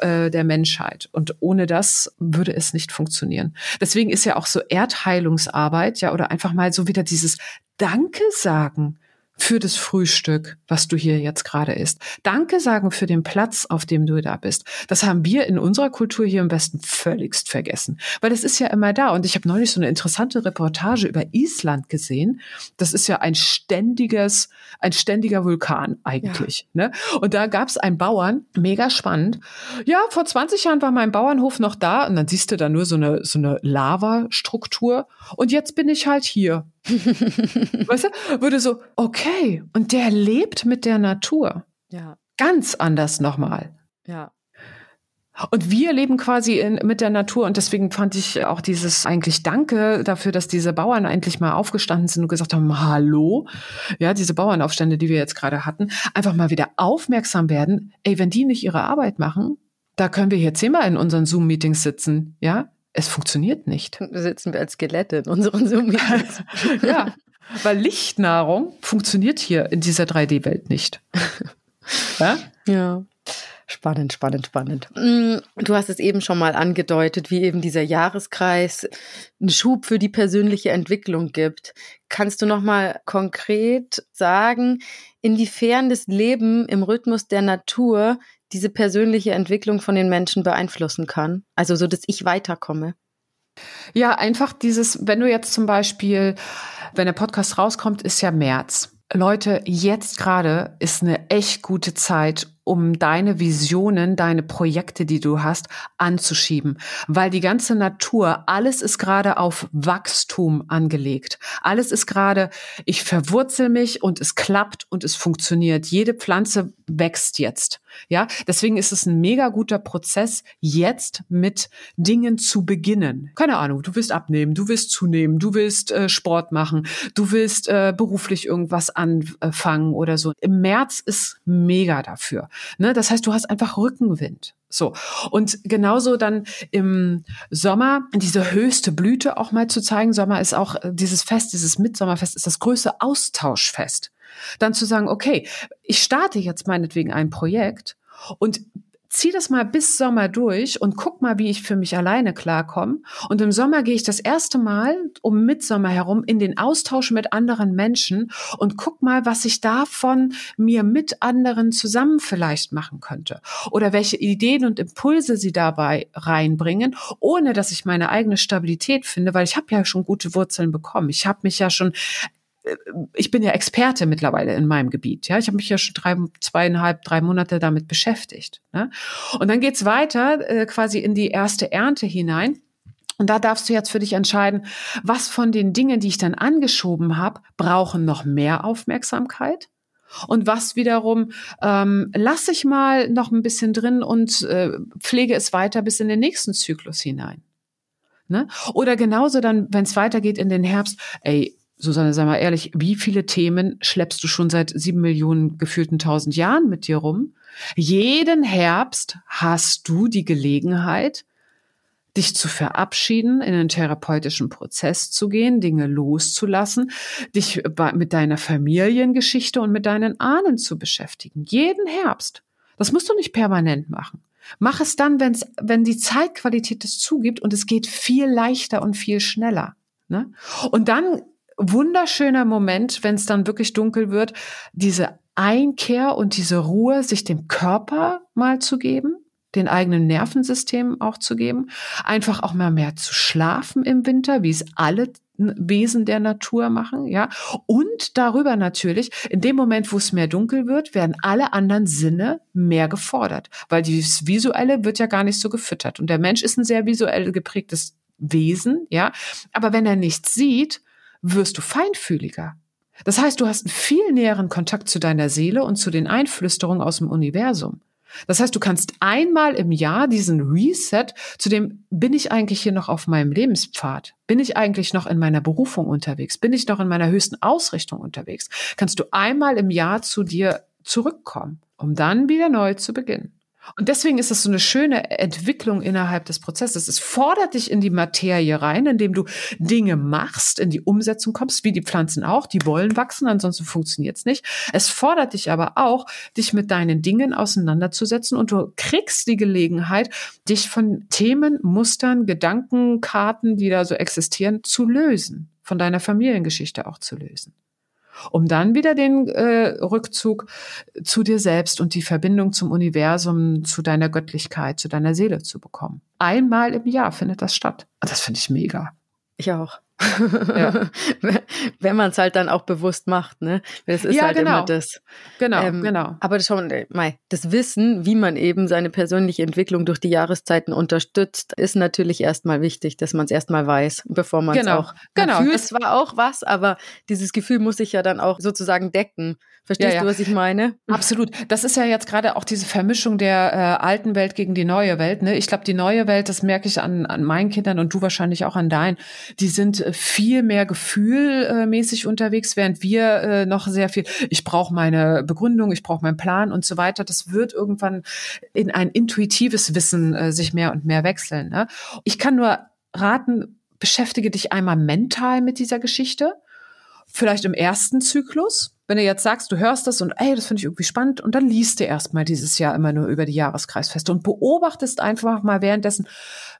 äh, der Menschheit. Und ohne das würde es nicht funktionieren. Deswegen ist ja auch so Erdheilungsarbeit, ja, oder einfach mal so wieder dieses Danke sagen für das Frühstück, was du hier jetzt gerade isst. Danke sagen für den Platz, auf dem du da bist. Das haben wir in unserer Kultur hier im Westen völligst vergessen, weil das ist ja immer da. Und ich habe neulich so eine interessante Reportage über Island gesehen. Das ist ja ein ständiges, ein ständiger Vulkan eigentlich. Ja. Ne? Und da gab es einen Bauern, mega spannend. Ja, vor 20 Jahren war mein Bauernhof noch da und dann siehst du da nur so eine so eine Lavastruktur. Und jetzt bin ich halt hier weißt du, würde so, okay, und der lebt mit der Natur. Ja. Ganz anders nochmal. Ja. Und wir leben quasi in, mit der Natur und deswegen fand ich auch dieses eigentlich Danke dafür, dass diese Bauern endlich mal aufgestanden sind und gesagt haben, hallo, ja, diese Bauernaufstände, die wir jetzt gerade hatten, einfach mal wieder aufmerksam werden. Ey, wenn die nicht ihre Arbeit machen, da können wir hier zehnmal in unseren Zoom-Meetings sitzen, ja, es funktioniert nicht. Da sitzen wir als Skelette in unseren zoom ja, weil Lichtnahrung funktioniert hier in dieser 3D-Welt nicht. ja? ja. Spannend, spannend, spannend. Mm, du hast es eben schon mal angedeutet, wie eben dieser Jahreskreis einen Schub für die persönliche Entwicklung gibt. Kannst du noch mal konkret sagen, inwiefern das Leben im Rhythmus der Natur diese persönliche Entwicklung von den Menschen beeinflussen kann? Also so, dass ich weiterkomme. Ja, einfach dieses, wenn du jetzt zum Beispiel, wenn der Podcast rauskommt, ist ja März. Leute, jetzt gerade ist eine echt gute Zeit, um deine Visionen, deine Projekte, die du hast, anzuschieben. Weil die ganze Natur, alles ist gerade auf Wachstum angelegt. Alles ist gerade, ich verwurzel mich und es klappt und es funktioniert. Jede Pflanze wächst jetzt. Ja, deswegen ist es ein mega guter Prozess, jetzt mit Dingen zu beginnen. Keine Ahnung, du willst abnehmen, du willst zunehmen, du willst äh, Sport machen, du willst äh, beruflich irgendwas anfangen oder so. Im März ist mega dafür. Ne? Das heißt, du hast einfach Rückenwind. So. Und genauso dann im Sommer diese höchste Blüte auch mal zu zeigen. Sommer ist auch äh, dieses Fest, dieses Mitsommerfest ist das größte Austauschfest. Dann zu sagen, okay, ich starte jetzt meinetwegen ein Projekt und zieh das mal bis Sommer durch und guck mal, wie ich für mich alleine klarkomme. Und im Sommer gehe ich das erste Mal um Mitsommer herum in den Austausch mit anderen Menschen und guck mal, was ich davon mir mit anderen zusammen vielleicht machen könnte. Oder welche Ideen und Impulse sie dabei reinbringen, ohne dass ich meine eigene Stabilität finde, weil ich habe ja schon gute Wurzeln bekommen. Ich habe mich ja schon ich bin ja Experte mittlerweile in meinem Gebiet. Ja, ich habe mich ja schon drei, zweieinhalb, drei Monate damit beschäftigt. Ne? Und dann geht's weiter, äh, quasi in die erste Ernte hinein. Und da darfst du jetzt für dich entscheiden, was von den Dingen, die ich dann angeschoben habe, brauchen noch mehr Aufmerksamkeit und was wiederum ähm, lasse ich mal noch ein bisschen drin und äh, pflege es weiter bis in den nächsten Zyklus hinein. Ne? Oder genauso dann, wenn es weitergeht in den Herbst, ey, Susanne, sag mal ehrlich, wie viele Themen schleppst du schon seit sieben Millionen gefühlten tausend Jahren mit dir rum? Jeden Herbst hast du die Gelegenheit, dich zu verabschieden, in einen therapeutischen Prozess zu gehen, Dinge loszulassen, dich mit deiner Familiengeschichte und mit deinen Ahnen zu beschäftigen. Jeden Herbst. Das musst du nicht permanent machen. Mach es dann, wenn's, wenn die Zeitqualität es zugibt und es geht viel leichter und viel schneller. Ne? Und dann wunderschöner Moment, wenn es dann wirklich dunkel wird, diese Einkehr und diese Ruhe, sich dem Körper mal zu geben. den eigenen Nervensystemen auch zu geben, einfach auch mal mehr zu schlafen im Winter, wie es alle Wesen der Natur machen, ja. Und darüber natürlich, in dem Moment, wo es mehr dunkel wird, werden alle anderen Sinne mehr gefordert, weil dieses Visuelle wird ja gar nicht so gefüttert. Und der Mensch ist ein sehr visuell geprägtes Wesen, ja. Aber wenn er nichts sieht, wirst du feinfühliger. Das heißt, du hast einen viel näheren Kontakt zu deiner Seele und zu den Einflüsterungen aus dem Universum. Das heißt, du kannst einmal im Jahr diesen Reset zu dem, bin ich eigentlich hier noch auf meinem Lebenspfad? Bin ich eigentlich noch in meiner Berufung unterwegs? Bin ich noch in meiner höchsten Ausrichtung unterwegs? Kannst du einmal im Jahr zu dir zurückkommen, um dann wieder neu zu beginnen. Und deswegen ist es so eine schöne Entwicklung innerhalb des Prozesses. Es fordert dich in die Materie rein, indem du Dinge machst, in die Umsetzung kommst, wie die Pflanzen auch. Die wollen wachsen, ansonsten funktioniert es nicht. Es fordert dich aber auch, dich mit deinen Dingen auseinanderzusetzen und du kriegst die Gelegenheit, dich von Themen, Mustern, Gedanken, Karten, die da so existieren, zu lösen. Von deiner Familiengeschichte auch zu lösen um dann wieder den äh, Rückzug zu dir selbst und die Verbindung zum Universum, zu deiner Göttlichkeit, zu deiner Seele zu bekommen. Einmal im Jahr findet das statt. Das finde ich mega. Ich auch. Ja. Wenn man es halt dann auch bewusst macht, ne? Das ist ja, halt genau. immer das. Genau, ähm, genau. Aber das, schon, das Wissen, wie man eben seine persönliche Entwicklung durch die Jahreszeiten unterstützt, ist natürlich erstmal wichtig, dass man es erstmal weiß, bevor man es genau. auch genau. fühlt. Es war auch was, aber dieses Gefühl muss sich ja dann auch sozusagen decken. Verstehst ja, ja. du, was ich meine? Absolut. Das ist ja jetzt gerade auch diese Vermischung der äh, alten Welt gegen die neue Welt. Ne? Ich glaube, die neue Welt, das merke ich an, an meinen Kindern und du wahrscheinlich auch an deinen, die sind äh, viel mehr gefühlmäßig unterwegs, während wir äh, noch sehr viel, ich brauche meine Begründung, ich brauche meinen Plan und so weiter. Das wird irgendwann in ein intuitives Wissen äh, sich mehr und mehr wechseln. Ne? Ich kann nur raten, beschäftige dich einmal mental mit dieser Geschichte. Vielleicht im ersten Zyklus, wenn du jetzt sagst, du hörst das und ey, das finde ich irgendwie spannend und dann liest du erstmal dieses Jahr immer nur über die Jahreskreisfeste und beobachtest einfach mal währenddessen,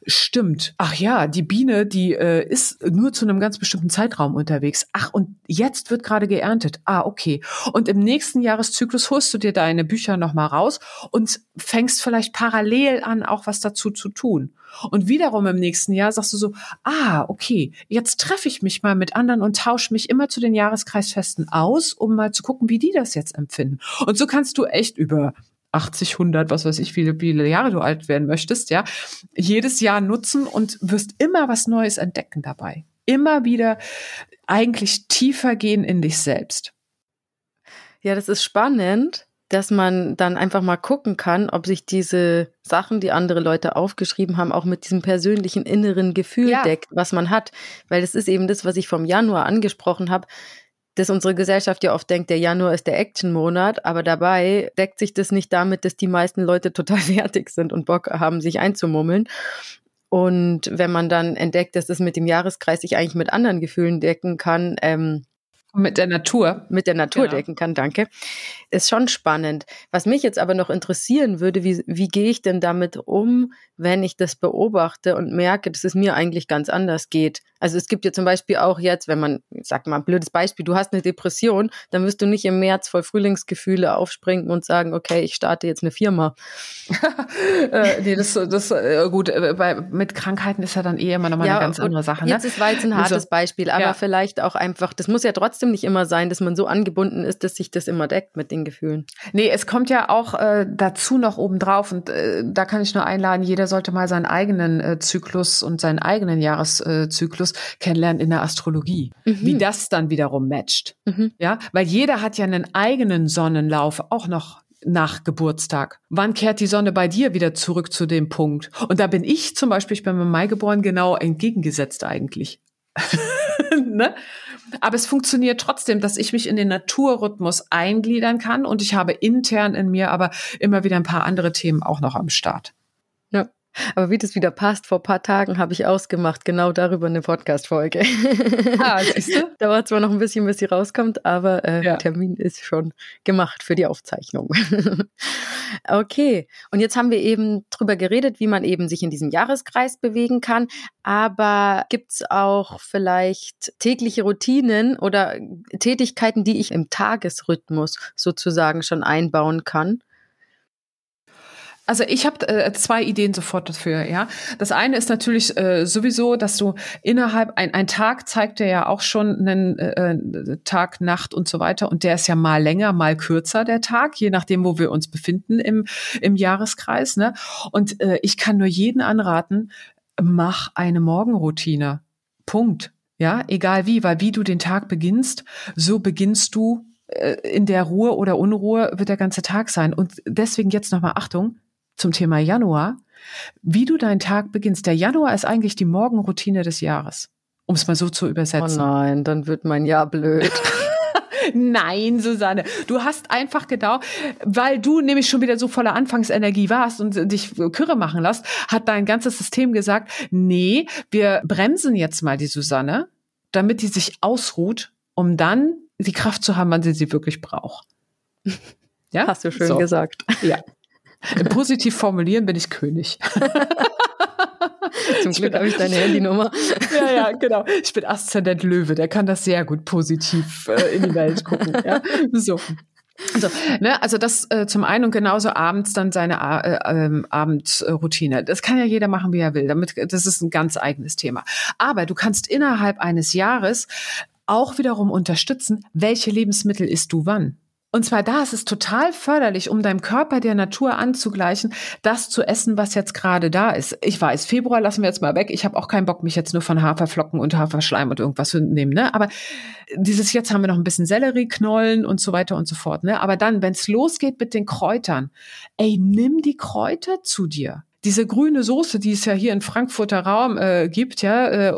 stimmt, ach ja, die Biene, die äh, ist nur zu einem ganz bestimmten Zeitraum unterwegs. Ach, und jetzt wird gerade geerntet. Ah, okay. Und im nächsten Jahreszyklus holst du dir deine Bücher nochmal raus und fängst vielleicht parallel an, auch was dazu zu tun. Und wiederum im nächsten Jahr sagst du so, ah, okay, jetzt treffe ich mich mal mit anderen und tausche mich immer zu den Jahreskreisfesten aus, um mal zu gucken, wie die das jetzt empfinden. Und so kannst du echt über 80, 100, was weiß ich, wie viele Jahre du alt werden möchtest, ja, jedes Jahr nutzen und wirst immer was Neues entdecken dabei. Immer wieder eigentlich tiefer gehen in dich selbst. Ja, das ist spannend, dass man dann einfach mal gucken kann, ob sich diese Sachen, die andere Leute aufgeschrieben haben, auch mit diesem persönlichen inneren Gefühl ja. deckt, was man hat. Weil das ist eben das, was ich vom Januar angesprochen habe dass unsere Gesellschaft ja oft denkt, der Januar ist der Action-Monat, aber dabei deckt sich das nicht damit, dass die meisten Leute total fertig sind und Bock haben, sich einzumummeln. Und wenn man dann entdeckt, dass es mit dem Jahreskreis sich eigentlich mit anderen Gefühlen decken kann, ähm, mit der Natur. Mit der Natur genau. decken kann, danke. Ist schon spannend. Was mich jetzt aber noch interessieren würde, wie, wie gehe ich denn damit um, wenn ich das beobachte und merke, dass es mir eigentlich ganz anders geht? Also es gibt ja zum Beispiel auch jetzt, wenn man, sag mal, ein blödes Beispiel, du hast eine Depression, dann wirst du nicht im März voll Frühlingsgefühle aufspringen und sagen, okay, ich starte jetzt eine Firma. äh, nee, das, das äh, gut, äh, bei, mit Krankheiten ist ja dann eh immer nochmal ja, eine ganz andere Sache. Ne? Jetzt ist jetzt ein hartes also, Beispiel, aber ja. vielleicht auch einfach, das muss ja trotzdem nicht immer sein, dass man so angebunden ist, dass sich das immer deckt mit den Gefühlen. Nee, es kommt ja auch äh, dazu noch obendrauf und äh, da kann ich nur einladen, jeder sollte mal seinen eigenen äh, Zyklus und seinen eigenen Jahreszyklus kennenlernen in der Astrologie. Mhm. Wie das dann wiederum matcht. Mhm. Ja, weil jeder hat ja einen eigenen Sonnenlauf auch noch nach Geburtstag. Wann kehrt die Sonne bei dir wieder zurück zu dem Punkt? Und da bin ich zum Beispiel, ich bin im Mai geboren, genau entgegengesetzt eigentlich. ne? Aber es funktioniert trotzdem, dass ich mich in den Naturrhythmus eingliedern kann und ich habe intern in mir aber immer wieder ein paar andere Themen auch noch am Start. Aber wie das wieder passt, vor paar Tagen habe ich ausgemacht, genau darüber eine Podcast-Folge. Ah, siehst du? Dauert zwar noch ein bisschen, bis sie rauskommt, aber äh, ja. Termin ist schon gemacht für die Aufzeichnung. okay, und jetzt haben wir eben drüber geredet, wie man eben sich in diesem Jahreskreis bewegen kann. Aber gibt es auch vielleicht tägliche Routinen oder Tätigkeiten, die ich im Tagesrhythmus sozusagen schon einbauen kann? Also ich habe äh, zwei Ideen sofort dafür, ja. Das eine ist natürlich äh, sowieso, dass du innerhalb ein, ein Tag zeigt dir ja auch schon einen äh, Tag, Nacht und so weiter und der ist ja mal länger, mal kürzer der Tag, je nachdem, wo wir uns befinden im im Jahreskreis, ne? Und äh, ich kann nur jeden anraten, mach eine Morgenroutine. Punkt. Ja, egal wie, weil wie du den Tag beginnst, so beginnst du äh, in der Ruhe oder Unruhe wird der ganze Tag sein. Und deswegen jetzt nochmal Achtung, zum Thema Januar, wie du deinen Tag beginnst. Der Januar ist eigentlich die Morgenroutine des Jahres, um es mal so zu übersetzen. Oh nein, dann wird mein Jahr blöd. Nein, Susanne, du hast einfach genau, weil du nämlich schon wieder so voller Anfangsenergie warst und dich Kürre machen lässt, hat dein ganzes System gesagt, nee, wir bremsen jetzt mal die Susanne, damit die sich ausruht, um dann die Kraft zu haben, wann sie sie wirklich braucht. Ja? Hast du schön so. gesagt. Ja. Positiv formulieren bin ich König. Zum Glück habe ich deine Handynummer. Ja, ja, genau. Ich bin Aszendent Löwe, der kann das sehr gut positiv äh, in die Welt gucken. Ja? So. Also, ne, also das äh, zum einen und genauso abends dann seine äh, äh, Abendroutine. Das kann ja jeder machen, wie er will. Damit, das ist ein ganz eigenes Thema. Aber du kannst innerhalb eines Jahres auch wiederum unterstützen, welche Lebensmittel isst du wann. Und zwar da ist es total förderlich, um deinem Körper der Natur anzugleichen, das zu essen, was jetzt gerade da ist. Ich weiß, Februar lassen wir jetzt mal weg. Ich habe auch keinen Bock, mich jetzt nur von Haferflocken und Haferschleim und irgendwas zu nehmen. Ne? Aber dieses jetzt haben wir noch ein bisschen Sellerieknollen und so weiter und so fort. Ne? Aber dann, wenn es losgeht mit den Kräutern, ey, nimm die Kräuter zu dir diese grüne Soße, die es ja hier in Frankfurter Raum äh, gibt, ja, äh,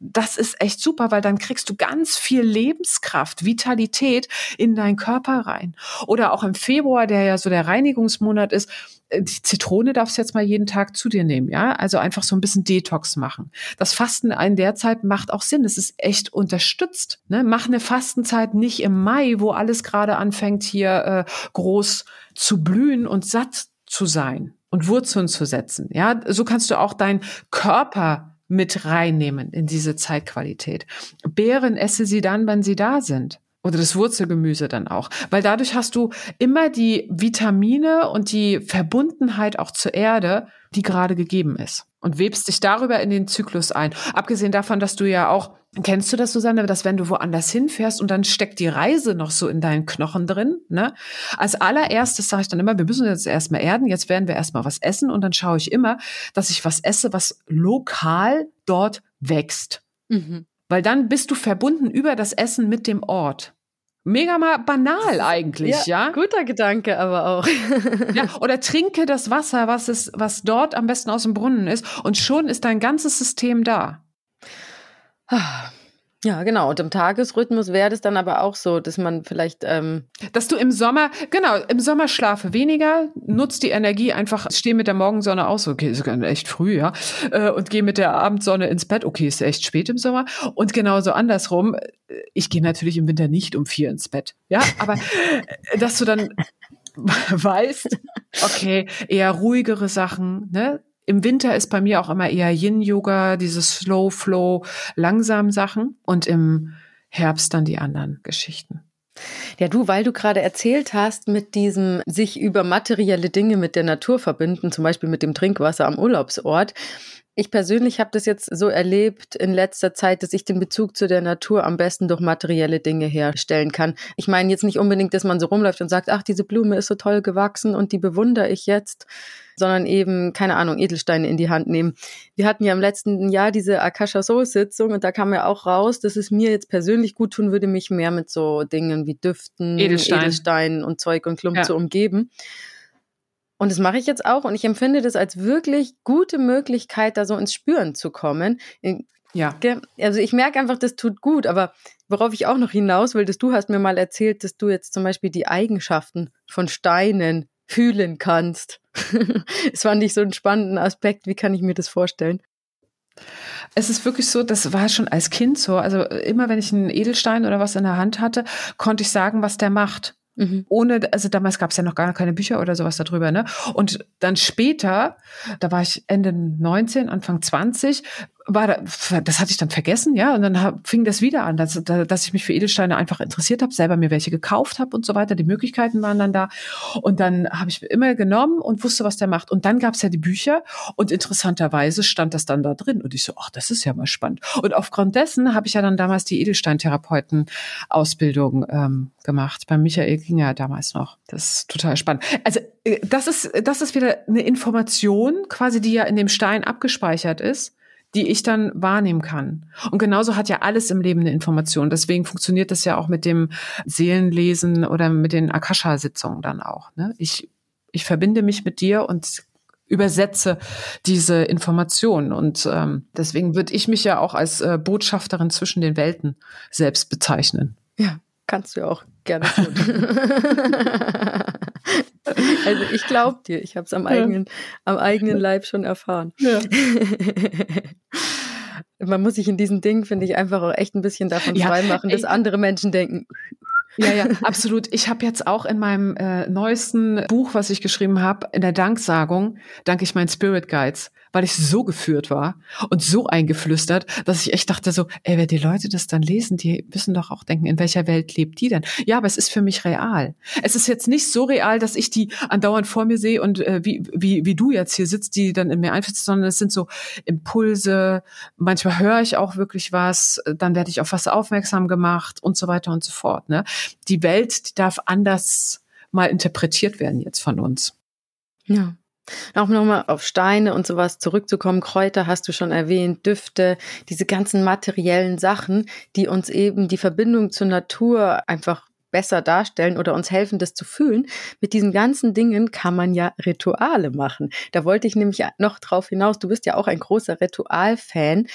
das ist echt super, weil dann kriegst du ganz viel Lebenskraft, Vitalität in deinen Körper rein. Oder auch im Februar, der ja so der Reinigungsmonat ist, äh, die Zitrone darfst du jetzt mal jeden Tag zu dir nehmen, ja? Also einfach so ein bisschen Detox machen. Das Fasten in der Zeit macht auch Sinn. Es ist echt unterstützt. Ne? Mach eine Fastenzeit nicht im Mai, wo alles gerade anfängt hier äh, groß zu blühen und satt zu sein und Wurzeln zu setzen. Ja, so kannst du auch deinen Körper mit reinnehmen in diese Zeitqualität. Beeren esse sie dann, wenn sie da sind. Oder das Wurzelgemüse dann auch. Weil dadurch hast du immer die Vitamine und die Verbundenheit auch zur Erde, die gerade gegeben ist. Und webst dich darüber in den Zyklus ein. Abgesehen davon, dass du ja auch Kennst du das, Susanne, dass wenn du woanders hinfährst und dann steckt die Reise noch so in deinen Knochen drin? Ne? Als allererstes sage ich dann immer, wir müssen jetzt erstmal erden, jetzt werden wir erstmal was essen und dann schaue ich immer, dass ich was esse, was lokal dort wächst. Mhm. Weil dann bist du verbunden über das Essen mit dem Ort. Mega mal banal eigentlich, ja, ja? Guter Gedanke, aber auch. ja, oder trinke das Wasser, was es, was dort am besten aus dem Brunnen ist, und schon ist dein ganzes System da. Ja, genau. Und im Tagesrhythmus wäre das dann aber auch so, dass man vielleicht. Ähm dass du im Sommer, genau, im Sommer schlafe weniger, nutzt die Energie einfach, stehe mit der Morgensonne aus, okay, ist echt früh, ja, äh, und gehe mit der Abendsonne ins Bett, okay, ist echt spät im Sommer. Und genauso andersrum, ich gehe natürlich im Winter nicht um vier ins Bett, ja, aber äh, dass du dann weißt, okay, eher ruhigere Sachen, ne? Im Winter ist bei mir auch immer eher Yin-Yoga, diese Slow Flow, langsam Sachen und im Herbst dann die anderen Geschichten. Ja, du, weil du gerade erzählt hast, mit diesem sich über materielle Dinge mit der Natur verbinden, zum Beispiel mit dem Trinkwasser am Urlaubsort. Ich persönlich habe das jetzt so erlebt in letzter Zeit, dass ich den Bezug zu der Natur am besten durch materielle Dinge herstellen kann. Ich meine jetzt nicht unbedingt, dass man so rumläuft und sagt, ach, diese Blume ist so toll gewachsen und die bewundere ich jetzt, sondern eben, keine Ahnung, Edelsteine in die Hand nehmen. Wir hatten ja im letzten Jahr diese Akasha Soul Sitzung und da kam ja auch raus, dass es mir jetzt persönlich gut tun würde, mich mehr mit so Dingen wie Düften, Edelstein. Edelsteinen und Zeug und Klump ja. zu umgeben. Und das mache ich jetzt auch und ich empfinde das als wirklich gute Möglichkeit, da so ins Spüren zu kommen. Ja. Also ich merke einfach, das tut gut, aber worauf ich auch noch hinaus will, dass du hast mir mal erzählt, dass du jetzt zum Beispiel die Eigenschaften von Steinen fühlen kannst. Es fand ich so einen spannenden Aspekt. Wie kann ich mir das vorstellen? Es ist wirklich so, das war schon als Kind so. Also immer wenn ich einen Edelstein oder was in der Hand hatte, konnte ich sagen, was der macht. Mhm. Ohne, also damals gab es ja noch gar keine Bücher oder sowas darüber, ne? Und dann später, da war ich Ende 19, Anfang 20, war da, das hatte ich dann vergessen, ja, und dann hab, fing das wieder an, dass, dass ich mich für Edelsteine einfach interessiert habe, selber mir welche gekauft habe und so weiter. Die Möglichkeiten waren dann da. Und dann habe ich immer genommen und wusste, was der macht. Und dann gab es ja die Bücher und interessanterweise stand das dann da drin. Und ich so, ach, das ist ja mal spannend. Und aufgrund dessen habe ich ja dann damals die Edelsteintherapeuten-Ausbildung ähm, gemacht. Bei Michael ging ja damals noch. Das ist total spannend. Also äh, das ist, das ist wieder eine Information, quasi, die ja in dem Stein abgespeichert ist die ich dann wahrnehmen kann. Und genauso hat ja alles im Leben eine Information. Deswegen funktioniert das ja auch mit dem Seelenlesen oder mit den Akasha-Sitzungen dann auch. Ne? Ich, ich verbinde mich mit dir und übersetze diese Informationen. Und ähm, deswegen würde ich mich ja auch als äh, Botschafterin zwischen den Welten selbst bezeichnen. Ja, kannst du ja auch gerne tun. also ich glaube dir, ich habe es am eigenen, am eigenen Leib schon erfahren. Ja. Man muss sich in diesen Dingen, finde ich, einfach auch echt ein bisschen davon ja, freimachen, dass andere Menschen denken. Ja, ja, absolut. Ich habe jetzt auch in meinem äh, neuesten Buch, was ich geschrieben habe, in der Danksagung, danke ich meinen Spirit Guides, weil ich so geführt war und so eingeflüstert, dass ich echt dachte so, ey, wer die Leute das dann lesen, die müssen doch auch denken, in welcher Welt lebt die denn? Ja, aber es ist für mich real. Es ist jetzt nicht so real, dass ich die andauernd vor mir sehe und äh, wie, wie, wie du jetzt hier sitzt, die dann in mir einfließt, sondern es sind so Impulse. Manchmal höre ich auch wirklich was, dann werde ich auf was aufmerksam gemacht und so weiter und so fort. Ne? Die Welt, die darf anders mal interpretiert werden jetzt von uns. Ja. Auch nochmal auf Steine und sowas zurückzukommen. Kräuter hast du schon erwähnt, Düfte, diese ganzen materiellen Sachen, die uns eben die Verbindung zur Natur einfach besser darstellen oder uns helfen, das zu fühlen. Mit diesen ganzen Dingen kann man ja Rituale machen. Da wollte ich nämlich noch drauf hinaus. Du bist ja auch ein großer Ritualfan.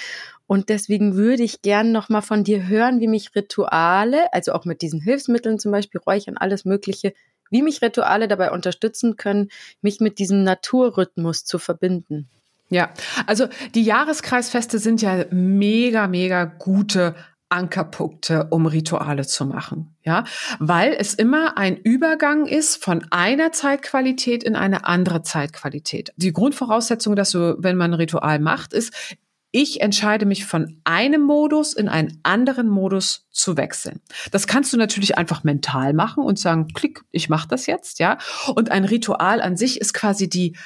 Und deswegen würde ich gern noch mal von dir hören, wie mich Rituale, also auch mit diesen Hilfsmitteln zum Beispiel Räuchern, alles Mögliche, wie mich Rituale dabei unterstützen können, mich mit diesem Naturrhythmus zu verbinden. Ja, also die Jahreskreisfeste sind ja mega, mega gute Ankerpunkte, um Rituale zu machen. Ja, weil es immer ein Übergang ist von einer Zeitqualität in eine andere Zeitqualität. Die Grundvoraussetzung, dass du, wenn man ein Ritual macht, ist, ich entscheide mich von einem Modus in einen anderen Modus zu wechseln. Das kannst du natürlich einfach mental machen und sagen, klick, ich mache das jetzt, ja. Und ein Ritual an sich ist quasi die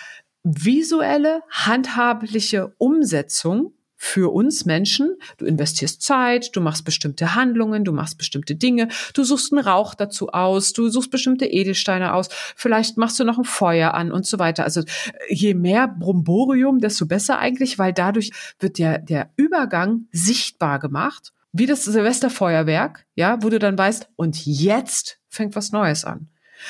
visuelle, handhabliche Umsetzung für uns Menschen. Du investierst Zeit, du machst bestimmte Handlungen, du machst bestimmte Dinge, du suchst einen Rauch dazu aus, du suchst bestimmte Edelsteine aus, vielleicht machst du noch ein Feuer an und so weiter. Also je mehr Bromborium, desto besser eigentlich, weil dadurch wird der, der Übergang sichtbar gemacht, wie das Silvesterfeuerwerk, ja, wo du dann weißt, und jetzt fängt was Neues an.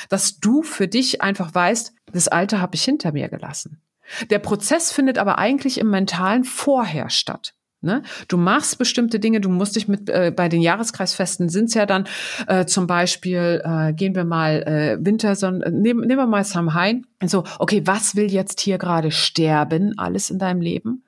Dass du für dich einfach weißt, das Alte habe ich hinter mir gelassen. Der Prozess findet aber eigentlich im Mentalen vorher statt. Ne? Du machst bestimmte Dinge, du musst dich mit, äh, bei den Jahreskreisfesten sind es ja dann äh, zum Beispiel, äh, gehen wir mal äh, Winter, äh, nehmen, nehmen wir mal Samhain. So, okay, was will jetzt hier gerade sterben, alles in deinem Leben?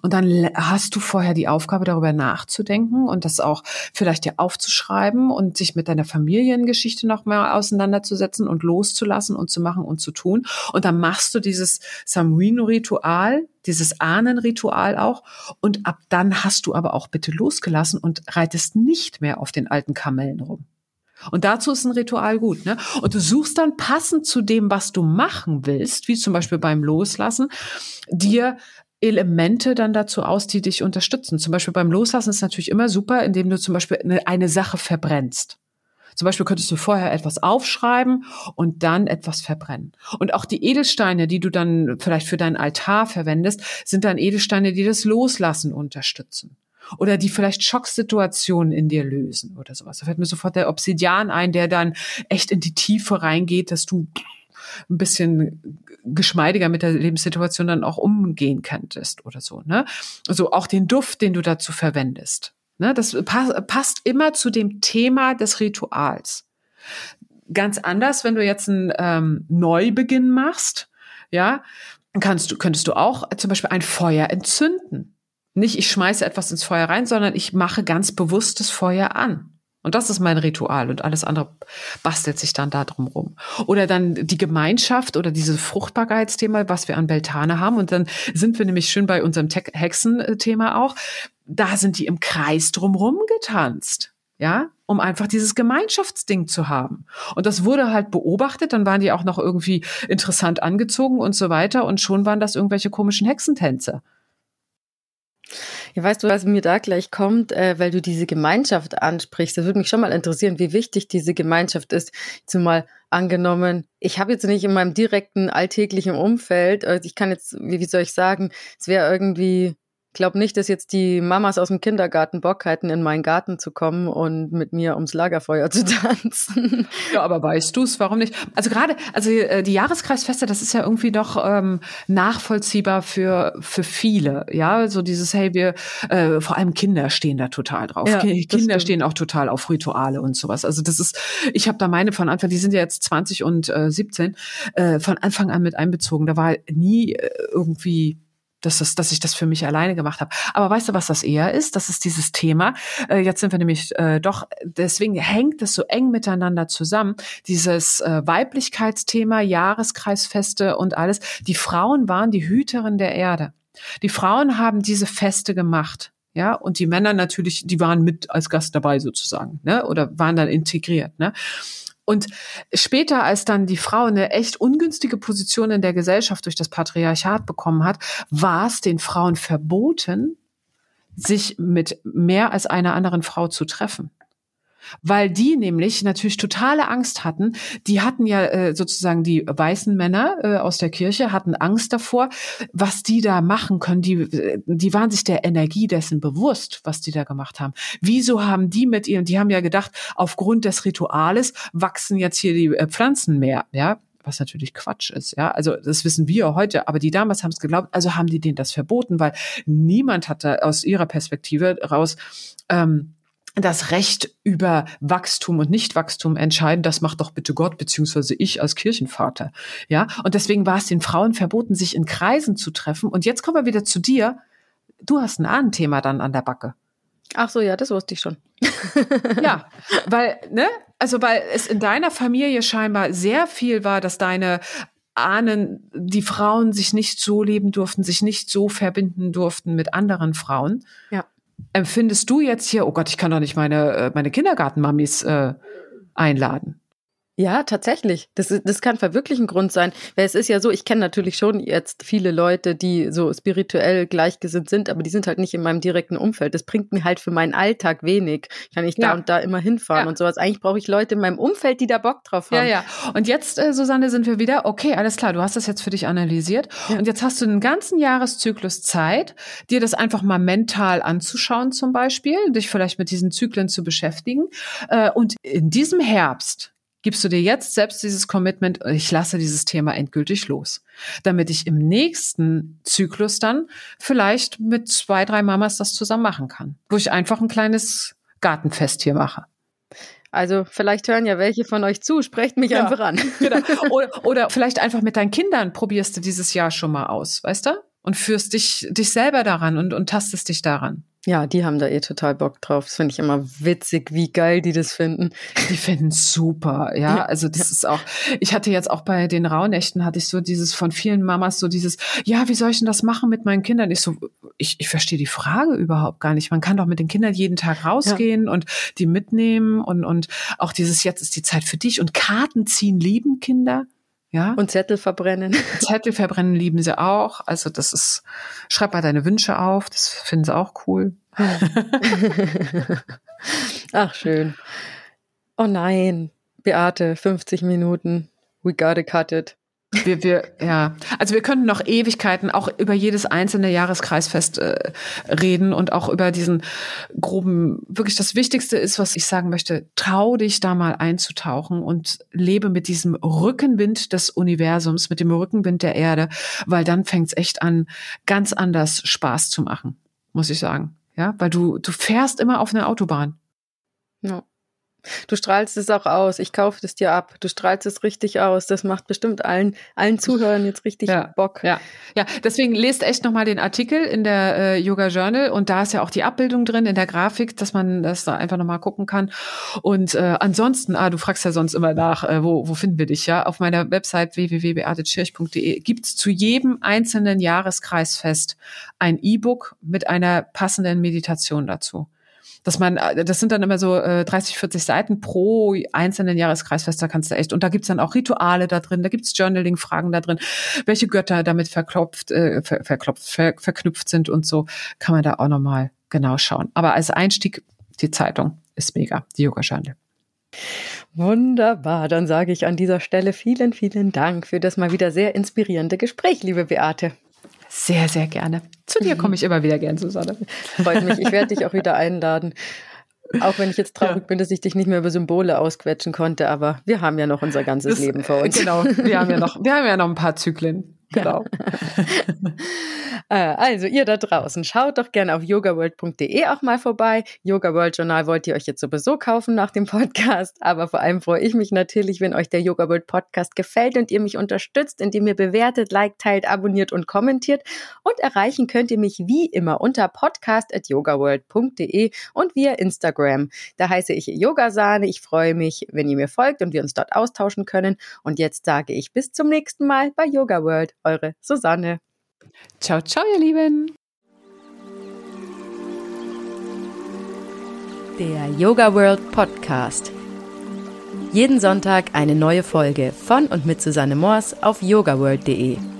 Und dann hast du vorher die Aufgabe, darüber nachzudenken und das auch vielleicht dir aufzuschreiben und sich mit deiner Familiengeschichte noch mal auseinanderzusetzen und loszulassen und zu machen und zu tun. Und dann machst du dieses Samhain-Ritual, dieses Ahnenritual auch. Und ab dann hast du aber auch bitte losgelassen und reitest nicht mehr auf den alten Kamellen rum. Und dazu ist ein Ritual gut. Ne? Und du suchst dann passend zu dem, was du machen willst, wie zum Beispiel beim Loslassen, dir Elemente dann dazu aus, die dich unterstützen. Zum Beispiel beim Loslassen ist natürlich immer super, indem du zum Beispiel eine, eine Sache verbrennst. Zum Beispiel könntest du vorher etwas aufschreiben und dann etwas verbrennen. Und auch die Edelsteine, die du dann vielleicht für deinen Altar verwendest, sind dann Edelsteine, die das Loslassen unterstützen. Oder die vielleicht Schocksituationen in dir lösen oder sowas. Da fällt mir sofort der Obsidian ein, der dann echt in die Tiefe reingeht, dass du ein bisschen geschmeidiger mit der Lebenssituation dann auch umgehen könntest oder so. Ne? Also auch den Duft, den du dazu verwendest. Ne? Das passt immer zu dem Thema des Rituals. Ganz anders, wenn du jetzt einen ähm, Neubeginn machst, ja, kannst du, könntest du auch zum Beispiel ein Feuer entzünden. Nicht, ich schmeiße etwas ins Feuer rein, sondern ich mache ganz bewusst das Feuer an. Und das ist mein Ritual und alles andere bastelt sich dann da drum rum. Oder dann die Gemeinschaft oder dieses Fruchtbarkeitsthema, was wir an Beltane haben. Und dann sind wir nämlich schön bei unserem Hexen-Thema auch. Da sind die im Kreis drumrum getanzt. Ja, um einfach dieses Gemeinschaftsding zu haben. Und das wurde halt beobachtet, dann waren die auch noch irgendwie interessant angezogen und so weiter und schon waren das irgendwelche komischen Hexentänze. Ja, weißt du, was mir da gleich kommt, äh, weil du diese Gemeinschaft ansprichst, das würde mich schon mal interessieren, wie wichtig diese Gemeinschaft ist. Zumal angenommen, ich habe jetzt nicht in meinem direkten alltäglichen Umfeld, also ich kann jetzt, wie, wie soll ich sagen, es wäre irgendwie glaube nicht, dass jetzt die Mamas aus dem Kindergarten Bock hätten, in meinen Garten zu kommen und mit mir ums Lagerfeuer zu tanzen. Ja, aber weißt du es, warum nicht? Also gerade, also äh, die Jahreskreisfeste, das ist ja irgendwie doch ähm, nachvollziehbar für für viele. Ja, so dieses, hey, wir äh, vor allem Kinder stehen da total drauf. Ja, Kinder stehen auch total auf Rituale und sowas. Also das ist, ich habe da meine von Anfang, die sind ja jetzt 20 und äh, 17, äh, von Anfang an mit einbezogen. Da war nie äh, irgendwie dass, das, dass ich das für mich alleine gemacht habe. Aber weißt du, was das eher ist? Das ist dieses Thema. Äh, jetzt sind wir nämlich äh, doch, deswegen hängt es so eng miteinander zusammen. Dieses äh, Weiblichkeitsthema, Jahreskreisfeste und alles. Die Frauen waren die Hüterin der Erde. Die Frauen haben diese Feste gemacht. Ja, und die Männer natürlich, die waren mit als Gast dabei sozusagen, ne, oder waren dann integriert, ne. Und später, als dann die Frau eine echt ungünstige Position in der Gesellschaft durch das Patriarchat bekommen hat, war es den Frauen verboten, sich mit mehr als einer anderen Frau zu treffen weil die nämlich natürlich totale Angst hatten. Die hatten ja äh, sozusagen die weißen Männer äh, aus der Kirche hatten Angst davor, was die da machen können. Die, die waren sich der Energie dessen bewusst, was die da gemacht haben. Wieso haben die mit ihrem, die haben ja gedacht, aufgrund des Rituales wachsen jetzt hier die äh, Pflanzen mehr, ja was natürlich Quatsch ist, ja. Also das wissen wir heute, aber die damals haben es geglaubt, also haben die denen das verboten, weil niemand hatte aus ihrer Perspektive raus ähm, das Recht über Wachstum und Nichtwachstum entscheiden, das macht doch bitte Gott beziehungsweise ich als Kirchenvater. Ja, und deswegen war es den Frauen verboten, sich in Kreisen zu treffen. Und jetzt kommen wir wieder zu dir. Du hast ein Ahnenthema dann an der Backe. Ach so, ja, das wusste ich schon. ja, weil, ne, also weil es in deiner Familie scheinbar sehr viel war, dass deine Ahnen, die Frauen sich nicht so leben durften, sich nicht so verbinden durften mit anderen Frauen. Ja empfindest du jetzt hier, oh Gott, ich kann doch nicht meine, äh, meine Kindergartenmamis äh, einladen? Ja, tatsächlich. Das, das kann wirklich ein Grund sein. Weil es ist ja so, ich kenne natürlich schon jetzt viele Leute, die so spirituell gleichgesinnt sind, aber die sind halt nicht in meinem direkten Umfeld. Das bringt mir halt für meinen Alltag wenig. Kann ich ja. da und da immer hinfahren ja. und sowas. Eigentlich brauche ich Leute in meinem Umfeld, die da Bock drauf haben. Ja, ja. Und jetzt, äh, Susanne, sind wir wieder, okay, alles klar, du hast das jetzt für dich analysiert. Ja. Und jetzt hast du einen ganzen Jahreszyklus Zeit, dir das einfach mal mental anzuschauen zum Beispiel, dich vielleicht mit diesen Zyklen zu beschäftigen. Äh, und in diesem Herbst, gibst du dir jetzt selbst dieses Commitment, ich lasse dieses Thema endgültig los, damit ich im nächsten Zyklus dann vielleicht mit zwei, drei Mamas das zusammen machen kann, wo ich einfach ein kleines Gartenfest hier mache. Also vielleicht hören ja welche von euch zu, sprecht mich ja, einfach an. Genau. Oder, oder vielleicht einfach mit deinen Kindern probierst du dieses Jahr schon mal aus, weißt du? Und führst dich, dich selber daran und, und tastest dich daran. Ja, die haben da eh total Bock drauf. Das finde ich immer witzig, wie geil die das finden. Die finden super, ja. ja. Also das ist auch, ich hatte jetzt auch bei den Rauhnächten hatte ich so dieses von vielen Mamas so dieses, ja, wie soll ich denn das machen mit meinen Kindern? Ich so, ich, ich verstehe die Frage überhaupt gar nicht. Man kann doch mit den Kindern jeden Tag rausgehen ja. und die mitnehmen und, und auch dieses, jetzt ist die Zeit für dich und Karten ziehen lieben Kinder. Ja. Und Zettel verbrennen. Zettel verbrennen lieben sie auch. Also das ist, schreib mal deine Wünsche auf. Das finden sie auch cool. Ach, schön. Oh nein. Beate, 50 Minuten. We gotta cut it. Wir, wir, ja, also wir könnten noch Ewigkeiten auch über jedes einzelne Jahreskreisfest äh, reden und auch über diesen groben, wirklich das Wichtigste ist, was ich sagen möchte, trau dich da mal einzutauchen und lebe mit diesem Rückenwind des Universums, mit dem Rückenwind der Erde, weil dann fängt's echt an, ganz anders Spaß zu machen, muss ich sagen. Ja, weil du, du fährst immer auf einer Autobahn. Ja. Du strahlst es auch aus. Ich kaufe es dir ab. Du strahlst es richtig aus. Das macht bestimmt allen, allen Zuhörern jetzt richtig ja, Bock. Ja, ja. Deswegen lest echt nochmal den Artikel in der äh, Yoga Journal und da ist ja auch die Abbildung drin in der Grafik, dass man das da einfach nochmal gucken kann. Und äh, ansonsten, ah, du fragst ja sonst immer nach, äh, wo, wo finden wir dich, ja? Auf meiner Website www.beatetschirch.de gibt's zu jedem einzelnen Jahreskreisfest ein E-Book mit einer passenden Meditation dazu dass man, äh, das sind dann immer so äh, 30, 40 Seiten pro einzelnen Jahreskreisfest, da kannst du echt, und da gibt's dann auch Rituale da drin, da gibt's Journaling-Fragen da drin, welche Götter damit verklopft, äh, ver, verklopft, ver, verknüpft sind und so, kann man da auch nochmal genau schauen. Aber als Einstieg, die Zeitung ist mega, die Yoga-Journal. Wunderbar, dann sage ich an dieser Stelle vielen, vielen Dank für das mal wieder sehr inspirierende Gespräch, liebe Beate. Sehr, sehr gerne. Zu dir komme ich immer wieder gern, Susanne. Freut mich. Ich werde dich auch wieder einladen. Auch wenn ich jetzt traurig ja. bin, dass ich dich nicht mehr über Symbole ausquetschen konnte, aber wir haben ja noch unser ganzes das, Leben vor uns. Genau, wir haben ja noch, wir haben ja noch ein paar Zyklen. Genau. Äh, also ihr da draußen, schaut doch gerne auf yogaworld.de auch mal vorbei. Yoga World Journal wollt ihr euch jetzt sowieso kaufen nach dem Podcast, aber vor allem freue ich mich natürlich, wenn euch der Yoga World Podcast gefällt und ihr mich unterstützt, indem ihr bewertet, liked, teilt, abonniert und kommentiert. Und erreichen könnt ihr mich wie immer unter podcast@yogaworld.de und via Instagram. Da heiße ich Yogasahne. Ich freue mich, wenn ihr mir folgt und wir uns dort austauschen können. Und jetzt sage ich bis zum nächsten Mal bei Yoga World eure Susanne. Ciao, ciao, ihr Lieben. Der Yoga World Podcast. Jeden Sonntag eine neue Folge von und mit Susanne Moors auf yogaworld.de.